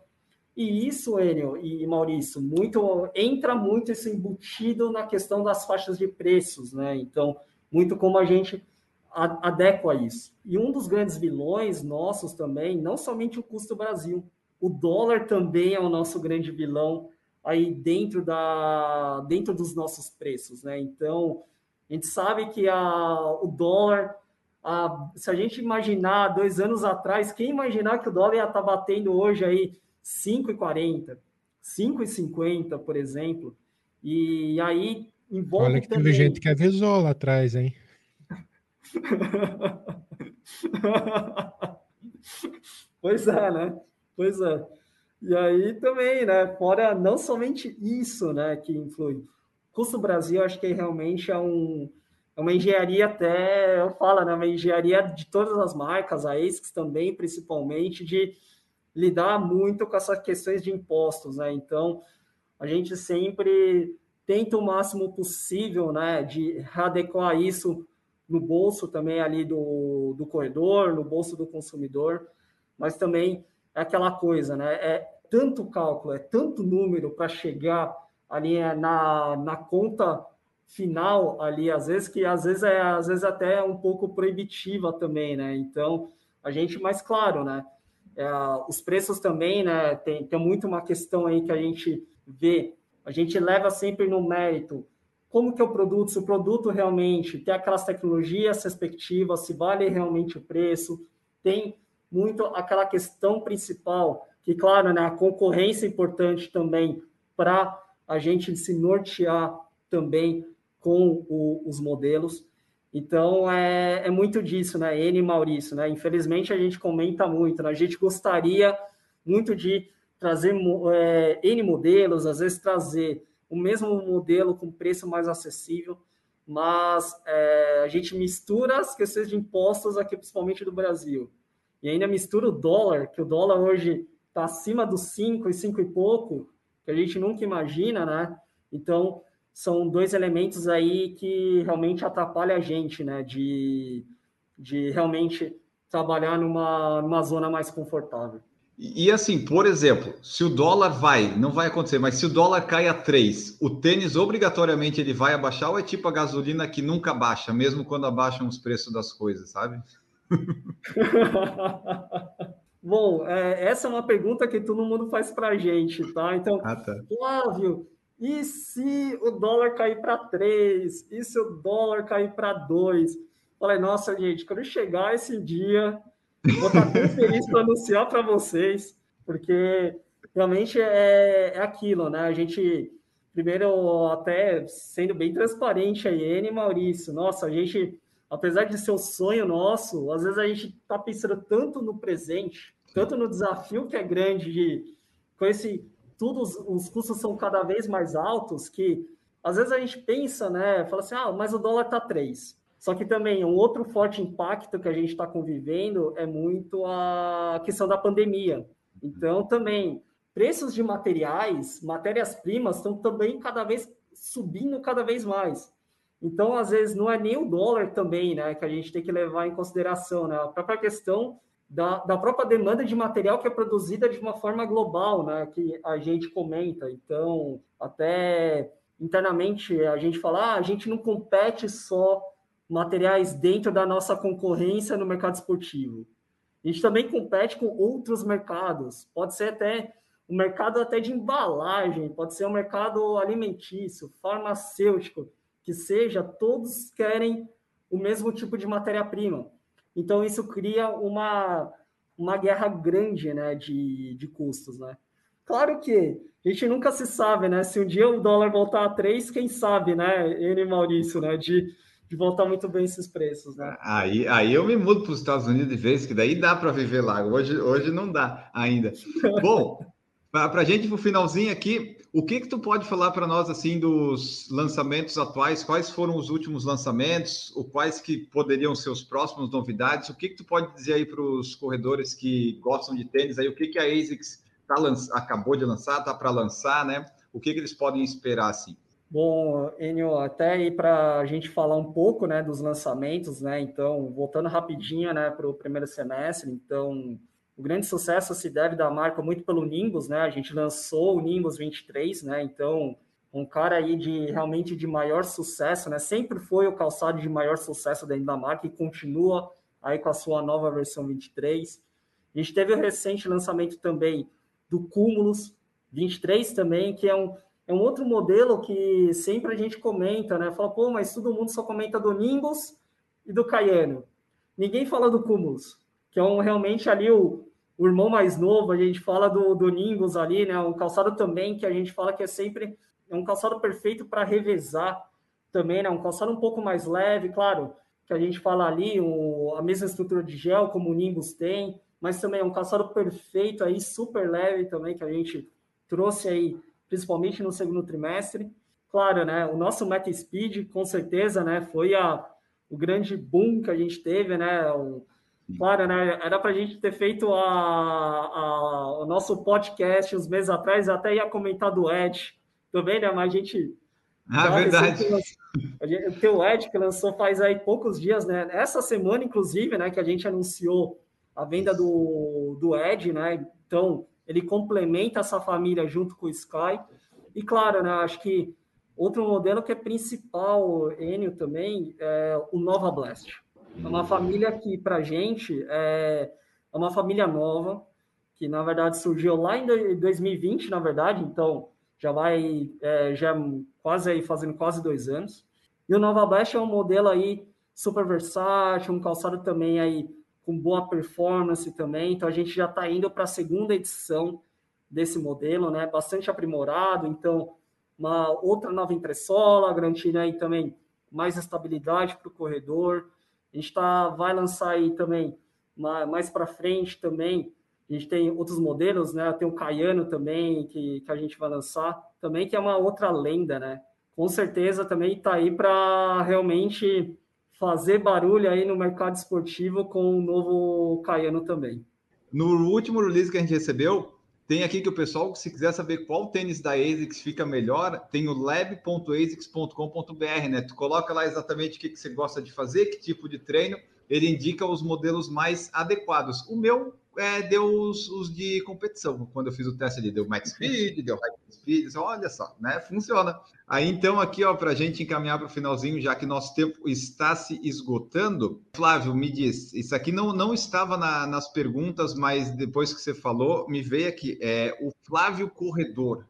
E isso, Enio e Maurício, muito entra muito esse embutido na questão das faixas de preços, né? Então, muito como a gente adequa isso. E um dos grandes vilões nossos também, não somente o custo Brasil, o dólar também é o nosso grande vilão aí dentro da dentro dos nossos preços, né? Então, a gente sabe que a, o dólar a, se a gente imaginar dois anos atrás, quem imaginar que o dólar ia estar tá batendo hoje aí 5,40, 5,50, por exemplo. E aí envolve. Olha que também... teve gente que avisou lá atrás, hein? pois é, né? Pois é. E aí também, né? Fora não somente isso, né, que influi. Custo Brasil, acho que realmente é um é uma engenharia até, eu falo, né, uma engenharia de todas as marcas, a ASICS também, principalmente, de lidar muito com essas questões de impostos, né? Então, a gente sempre tenta o máximo possível, né, de adequar isso no bolso também ali do, do corredor, no bolso do consumidor, mas também é aquela coisa, né? É tanto cálculo, é tanto número para chegar ali é, na, na conta final ali, às vezes que às vezes é às vezes até é um pouco proibitiva também, né? Então, a gente mais claro, né? É, os preços também, né? Tem, tem muito uma questão aí que a gente vê. A gente leva sempre no mérito como que é o produto, se o produto realmente tem aquelas tecnologias respectivas, se vale realmente o preço, tem muito aquela questão principal, que, claro, né, a concorrência é importante também para a gente se nortear também com o, os modelos. Então, é, é muito disso, né? Ele e Maurício, né? Infelizmente, a gente comenta muito, né? A gente gostaria muito de trazer é, N modelos, às vezes trazer o mesmo modelo com preço mais acessível, mas é, a gente mistura as questões de impostos aqui, principalmente do Brasil, e ainda mistura o dólar, que o dólar hoje está acima dos 5 e 5 e pouco, que a gente nunca imagina, né? Então, são dois elementos aí que realmente atrapalham a gente, né? De, de realmente trabalhar numa, numa zona mais confortável. E, e assim, por exemplo, se o dólar vai, não vai acontecer, mas se o dólar cai a 3, o tênis obrigatoriamente ele vai abaixar ou é tipo a gasolina que nunca baixa, mesmo quando abaixam os preços das coisas, sabe? Bom, é, essa é uma pergunta que todo mundo faz para a gente, tá? Então, ah, tá. Flávio, e se o dólar cair para 3? E se o dólar cair para 2? Falei, nossa, gente, quando chegar esse dia, vou estar bem feliz para anunciar para vocês, porque realmente é, é aquilo, né? A gente, primeiro, até sendo bem transparente aí, N Maurício, nossa, a gente, apesar de ser o sonho nosso, às vezes a gente está pensando tanto no presente, tanto no desafio que é grande de com esse tudo os custos são cada vez mais altos que às vezes a gente pensa, né, fala assim, ah, mas o dólar tá 3. Só que também um outro forte impacto que a gente está convivendo é muito a questão da pandemia. Então, também, preços de materiais, matérias-primas estão também cada vez subindo cada vez mais. Então, às vezes, não é nem o dólar também, né, que a gente tem que levar em consideração, né? A própria questão da, da própria demanda de material que é produzida de uma forma global, né, que a gente comenta. Então, até internamente a gente fala, ah, a gente não compete só materiais dentro da nossa concorrência no mercado esportivo. A gente também compete com outros mercados. Pode ser até o um mercado até de embalagem, pode ser um mercado alimentício, farmacêutico, que seja, todos querem o mesmo tipo de matéria-prima. Então, isso cria uma, uma guerra grande né, de, de custos. Né? Claro que a gente nunca se sabe, né? Se um dia o dólar voltar a 3, quem sabe, né, N Maurício, né? De, de voltar muito bem esses preços, né? Aí, aí eu me mudo para os Estados Unidos de vez, que daí dá para viver lá. Hoje, hoje não dá ainda. Bom, para a gente, para o finalzinho aqui, o que que tu pode falar para nós assim dos lançamentos atuais? Quais foram os últimos lançamentos? O quais que poderiam ser os próximos novidades? O que que tu pode dizer aí para os corredores que gostam de tênis? Aí o que que a ASICS tá acabou de lançar, tá para lançar, né? O que que eles podem esperar assim? Bom, Enio, até aí para a gente falar um pouco, né, dos lançamentos, né? Então, voltando rapidinho, né, para o primeiro semestre, então o grande sucesso se deve da marca muito pelo Nimbus, né? A gente lançou o Nimbus 23, né? Então, um cara aí de realmente de maior sucesso, né? Sempre foi o calçado de maior sucesso dentro da marca e continua aí com a sua nova versão 23. A gente teve o recente lançamento também do Cúmulos 23 também, que é um, é um outro modelo que sempre a gente comenta, né? Fala, pô, mas todo mundo só comenta do Nimbus e do Cayenne. Ninguém fala do Cúmulos que é um, realmente ali o, o irmão mais novo, a gente fala do, do ali, né? Um calçado também que a gente fala que é sempre é um calçado perfeito para revezar também, né? Um calçado um pouco mais leve, claro, que a gente fala ali, o, a mesma estrutura de gel como o Nimbus tem, mas também é um calçado perfeito aí, super leve também, que a gente trouxe aí, principalmente no segundo trimestre. Claro, né? O nosso Meta Speed, com certeza, né? Foi a, o grande boom que a gente teve, né? O, Claro, né? Era para a gente ter feito a, a, o nosso podcast uns meses atrás, até ia comentar do Ed também, né? Mas a gente. Ah, verdade. O teu Ed que lançou faz aí poucos dias, né? Essa semana, inclusive, né? Que a gente anunciou a venda do, do Ed, né? Então, ele complementa essa família junto com o Sky. E claro, né? Acho que outro modelo que é principal, Enio, também, é o Nova Blast. É uma família que, para a gente, é, é uma família nova, que na verdade surgiu lá em 2020, na verdade, então já vai é, já quase aí fazendo quase dois anos. E o Nova Blast é um modelo aí super versátil, um calçado também aí com boa performance também. Então a gente já está indo para a segunda edição desse modelo, né? Bastante aprimorado. Então uma outra nova entressola, garantindo aí também mais estabilidade para o corredor. A gente tá, vai lançar aí também, mais para frente também, a gente tem outros modelos, né? Tem o Caiano também, que, que a gente vai lançar, também que é uma outra lenda, né? Com certeza também está aí para realmente fazer barulho aí no mercado esportivo com o novo Caiano também. No último release que a gente recebeu, tem aqui que o pessoal, se quiser saber qual tênis da ASICS fica melhor, tem o lab.asics.com.br, né? Tu coloca lá exatamente o que, que você gosta de fazer, que tipo de treino, ele indica os modelos mais adequados. O meu é, deu os, os, de competição. Quando eu fiz o teste ali, deu max speed, deu high speed, olha só, né? Funciona. Aí então, aqui, ó, para a gente encaminhar para o finalzinho, já que nosso tempo está se esgotando, Flávio, me diz, isso aqui não, não estava na, nas perguntas, mas depois que você falou, me veio aqui, é o Flávio Corredor.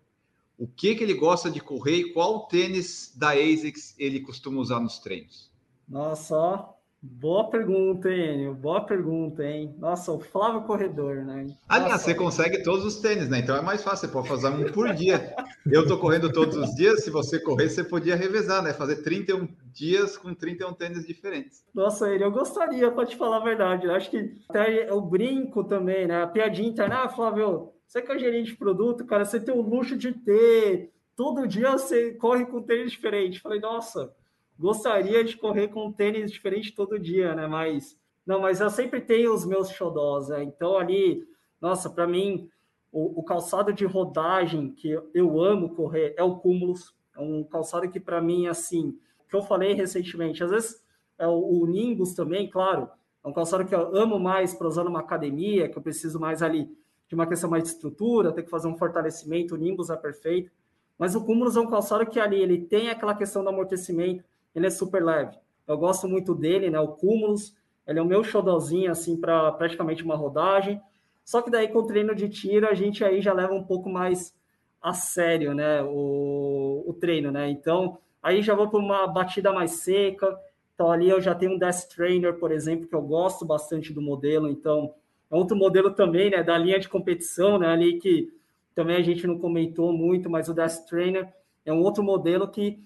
o que, que ele gosta de correr e qual tênis da ASICS ele costuma usar nos treinos. Nossa, Boa pergunta, Enio. Boa pergunta, hein? Nossa, o Flávio Corredor, né? Aliás, você consegue todos os tênis, né? Então é mais fácil, você pode fazer um por dia. Eu tô correndo todos os dias, se você correr, você podia revezar, né? Fazer 31 dias com 31 tênis diferentes. Nossa, Enio, eu gostaria, para te falar a verdade. Eu acho que até o brinco também, né? A piadinha interna, ah, Flávio, você que é gerente de produto, cara, você tem o luxo de ter. Todo dia você corre com tênis diferente. Falei, nossa gostaria de correr com um tênis diferente todo dia, né? Mas não, mas eu sempre tenho os meus xodós, né? Então ali, nossa, para mim o, o, calçado de rodagem que eu amo correr é o Cumulus, é um calçado que para mim assim, que eu falei recentemente, às vezes é o, o Nimbus também, claro, é um calçado que eu amo mais para usar numa academia, que eu preciso mais ali de uma questão mais de estrutura, ter que fazer um fortalecimento, o Nimbus é perfeito. Mas o Cumulus é um calçado que ali ele tem aquela questão do amortecimento, ele é super leve. Eu gosto muito dele, né? O Cúmulos, ele é o meu xodózinho, assim, para praticamente uma rodagem. Só que daí com o treino de tiro, a gente aí já leva um pouco mais a sério, né? O, o treino, né? Então, aí já vou para uma batida mais seca. Então, ali eu já tenho um Death Trainer, por exemplo, que eu gosto bastante do modelo. Então, é outro modelo também, né? Da linha de competição, né? Ali que também a gente não comentou muito, mas o Death Trainer é um outro modelo que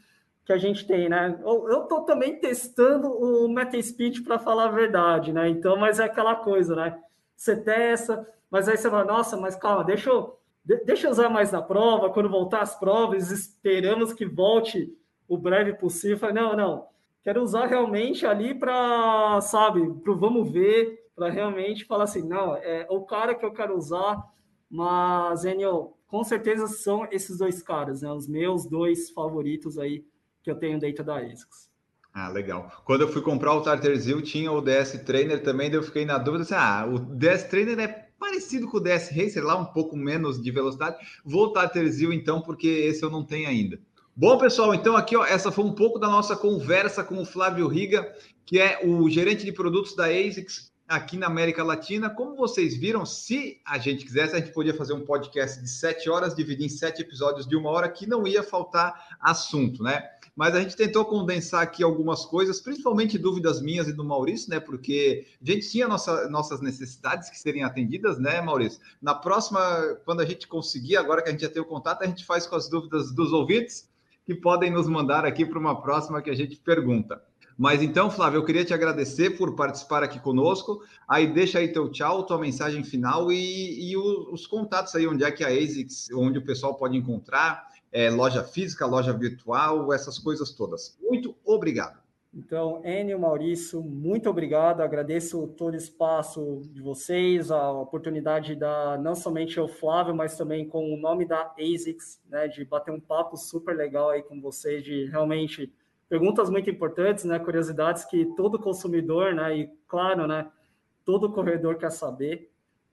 que a gente tem, né? Eu estou também testando o MetaSpeed para falar a verdade, né? Então, mas é aquela coisa, né? Você testa, mas aí você fala, nossa, mas calma, deixa eu, deixa eu usar mais na prova, quando voltar as provas, esperamos que volte o breve possível. Não, não, quero usar realmente ali para, sabe, para vamos ver, para realmente falar assim, não, é o cara que eu quero usar, mas, Enio, com certeza são esses dois caras, né? Os meus dois favoritos aí que eu tenho dentro da ASICS. Ah, legal. Quando eu fui comprar o Tarterzil, tinha o DS Trainer também, daí eu fiquei na dúvida assim, ah, o DS Trainer é parecido com o DS Racer, lá um pouco menos de velocidade. Vou Tarterzil então, porque esse eu não tenho ainda. Bom, pessoal, então aqui, ó, essa foi um pouco da nossa conversa com o Flávio Riga, que é o gerente de produtos da ASICS aqui na América Latina. Como vocês viram, se a gente quisesse, a gente podia fazer um podcast de sete horas, dividir em sete episódios de uma hora, que não ia faltar assunto, né? Mas a gente tentou condensar aqui algumas coisas, principalmente dúvidas minhas e do Maurício, né? Porque a gente tinha nossa, nossas necessidades que serem atendidas, né, Maurício? Na próxima, quando a gente conseguir, agora que a gente já tem o contato, a gente faz com as dúvidas dos ouvintes, que podem nos mandar aqui para uma próxima que a gente pergunta. Mas então, Flávio, eu queria te agradecer por participar aqui conosco. Aí deixa aí teu tchau, tua mensagem final e, e os contatos aí, onde é que a ASICS, onde o pessoal pode encontrar, é, loja física, loja virtual, essas coisas todas. Muito obrigado. Então, Enio, Maurício, muito obrigado. Agradeço todo o espaço de vocês, a oportunidade da não somente o Flávio, mas também com o nome da ASICS, né, de bater um papo super legal aí com vocês, de realmente perguntas muito importantes, né, curiosidades que todo consumidor, né, e claro, né, todo corredor quer saber.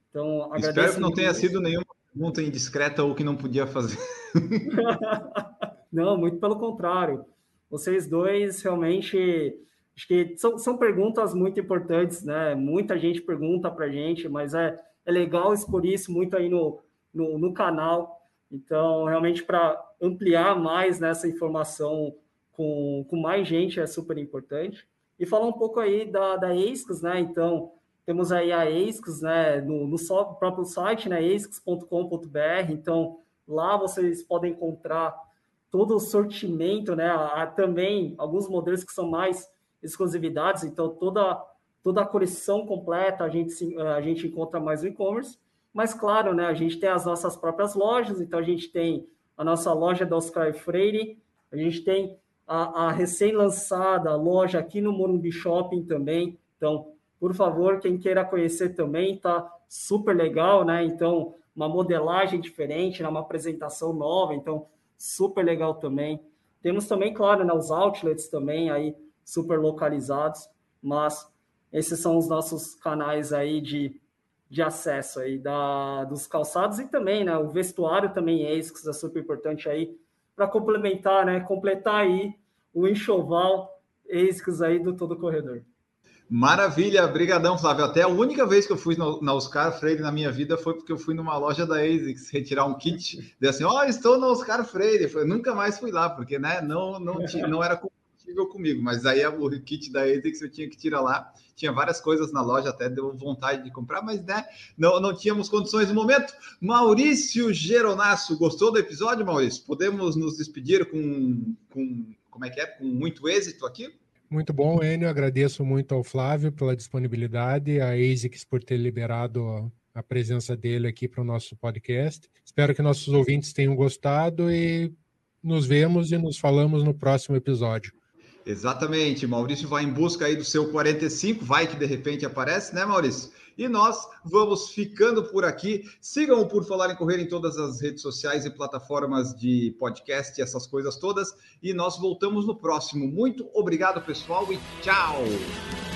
Então, agradeço. Espero que não tenha sido nenhuma pergunta indiscreta ou que não podia fazer. não, muito pelo contrário. Vocês dois realmente acho que são, são perguntas muito importantes, né? Muita gente pergunta para gente, mas é, é legal expor isso muito aí no, no, no canal. Então, realmente, para ampliar mais nessa informação com, com mais gente é super importante. E falar um pouco aí da, da ESCOS, né? Então, temos aí a ASICS, né, no, no próprio site, né, asix.com.br. Então, lá vocês podem encontrar todo o sortimento, né, há também alguns modelos que são mais exclusividades. Então, toda toda a coleção completa a gente a gente encontra mais no e-commerce. Mas claro, né, a gente tem as nossas próprias lojas. Então, a gente tem a nossa loja da Oscar Freire, a gente tem a, a recém-lançada loja aqui no Morumbi Shopping também. Então, por favor, quem queira conhecer também, tá super legal, né? Então, uma modelagem diferente, né? uma apresentação nova, então super legal também. Temos também, claro, né, os outlets também aí super localizados, mas esses são os nossos canais aí de, de acesso aí da, dos calçados e também, né, o vestuário também é isso que é super importante aí para complementar, né, completar aí o enxoval ASICS aí do todo corredor. Maravilha, brigadão, Flávio. Até a única vez que eu fui na Oscar Freire na minha vida foi porque eu fui numa loja da ASICS retirar um kit. Deu assim, ó, oh, estou na Oscar Freire. Eu nunca mais fui lá, porque né, não, não, não era compatível comigo. Mas aí o kit da ASICS eu tinha que tirar lá. Tinha várias coisas na loja, até deu vontade de comprar, mas né, não, não tínhamos condições no momento. Maurício Geronasso, gostou do episódio, Maurício? Podemos nos despedir com, com como é que é? Com muito êxito aqui? Muito bom, Enio. Agradeço muito ao Flávio pela disponibilidade, a ASICS por ter liberado a presença dele aqui para o nosso podcast. Espero que nossos ouvintes tenham gostado e nos vemos e nos falamos no próximo episódio. Exatamente. Maurício vai em busca aí do seu 45, vai que de repente aparece, né, Maurício? E nós vamos ficando por aqui. Sigam o Por Falar em Correr em todas as redes sociais e plataformas de podcast, essas coisas todas. E nós voltamos no próximo. Muito obrigado, pessoal, e tchau!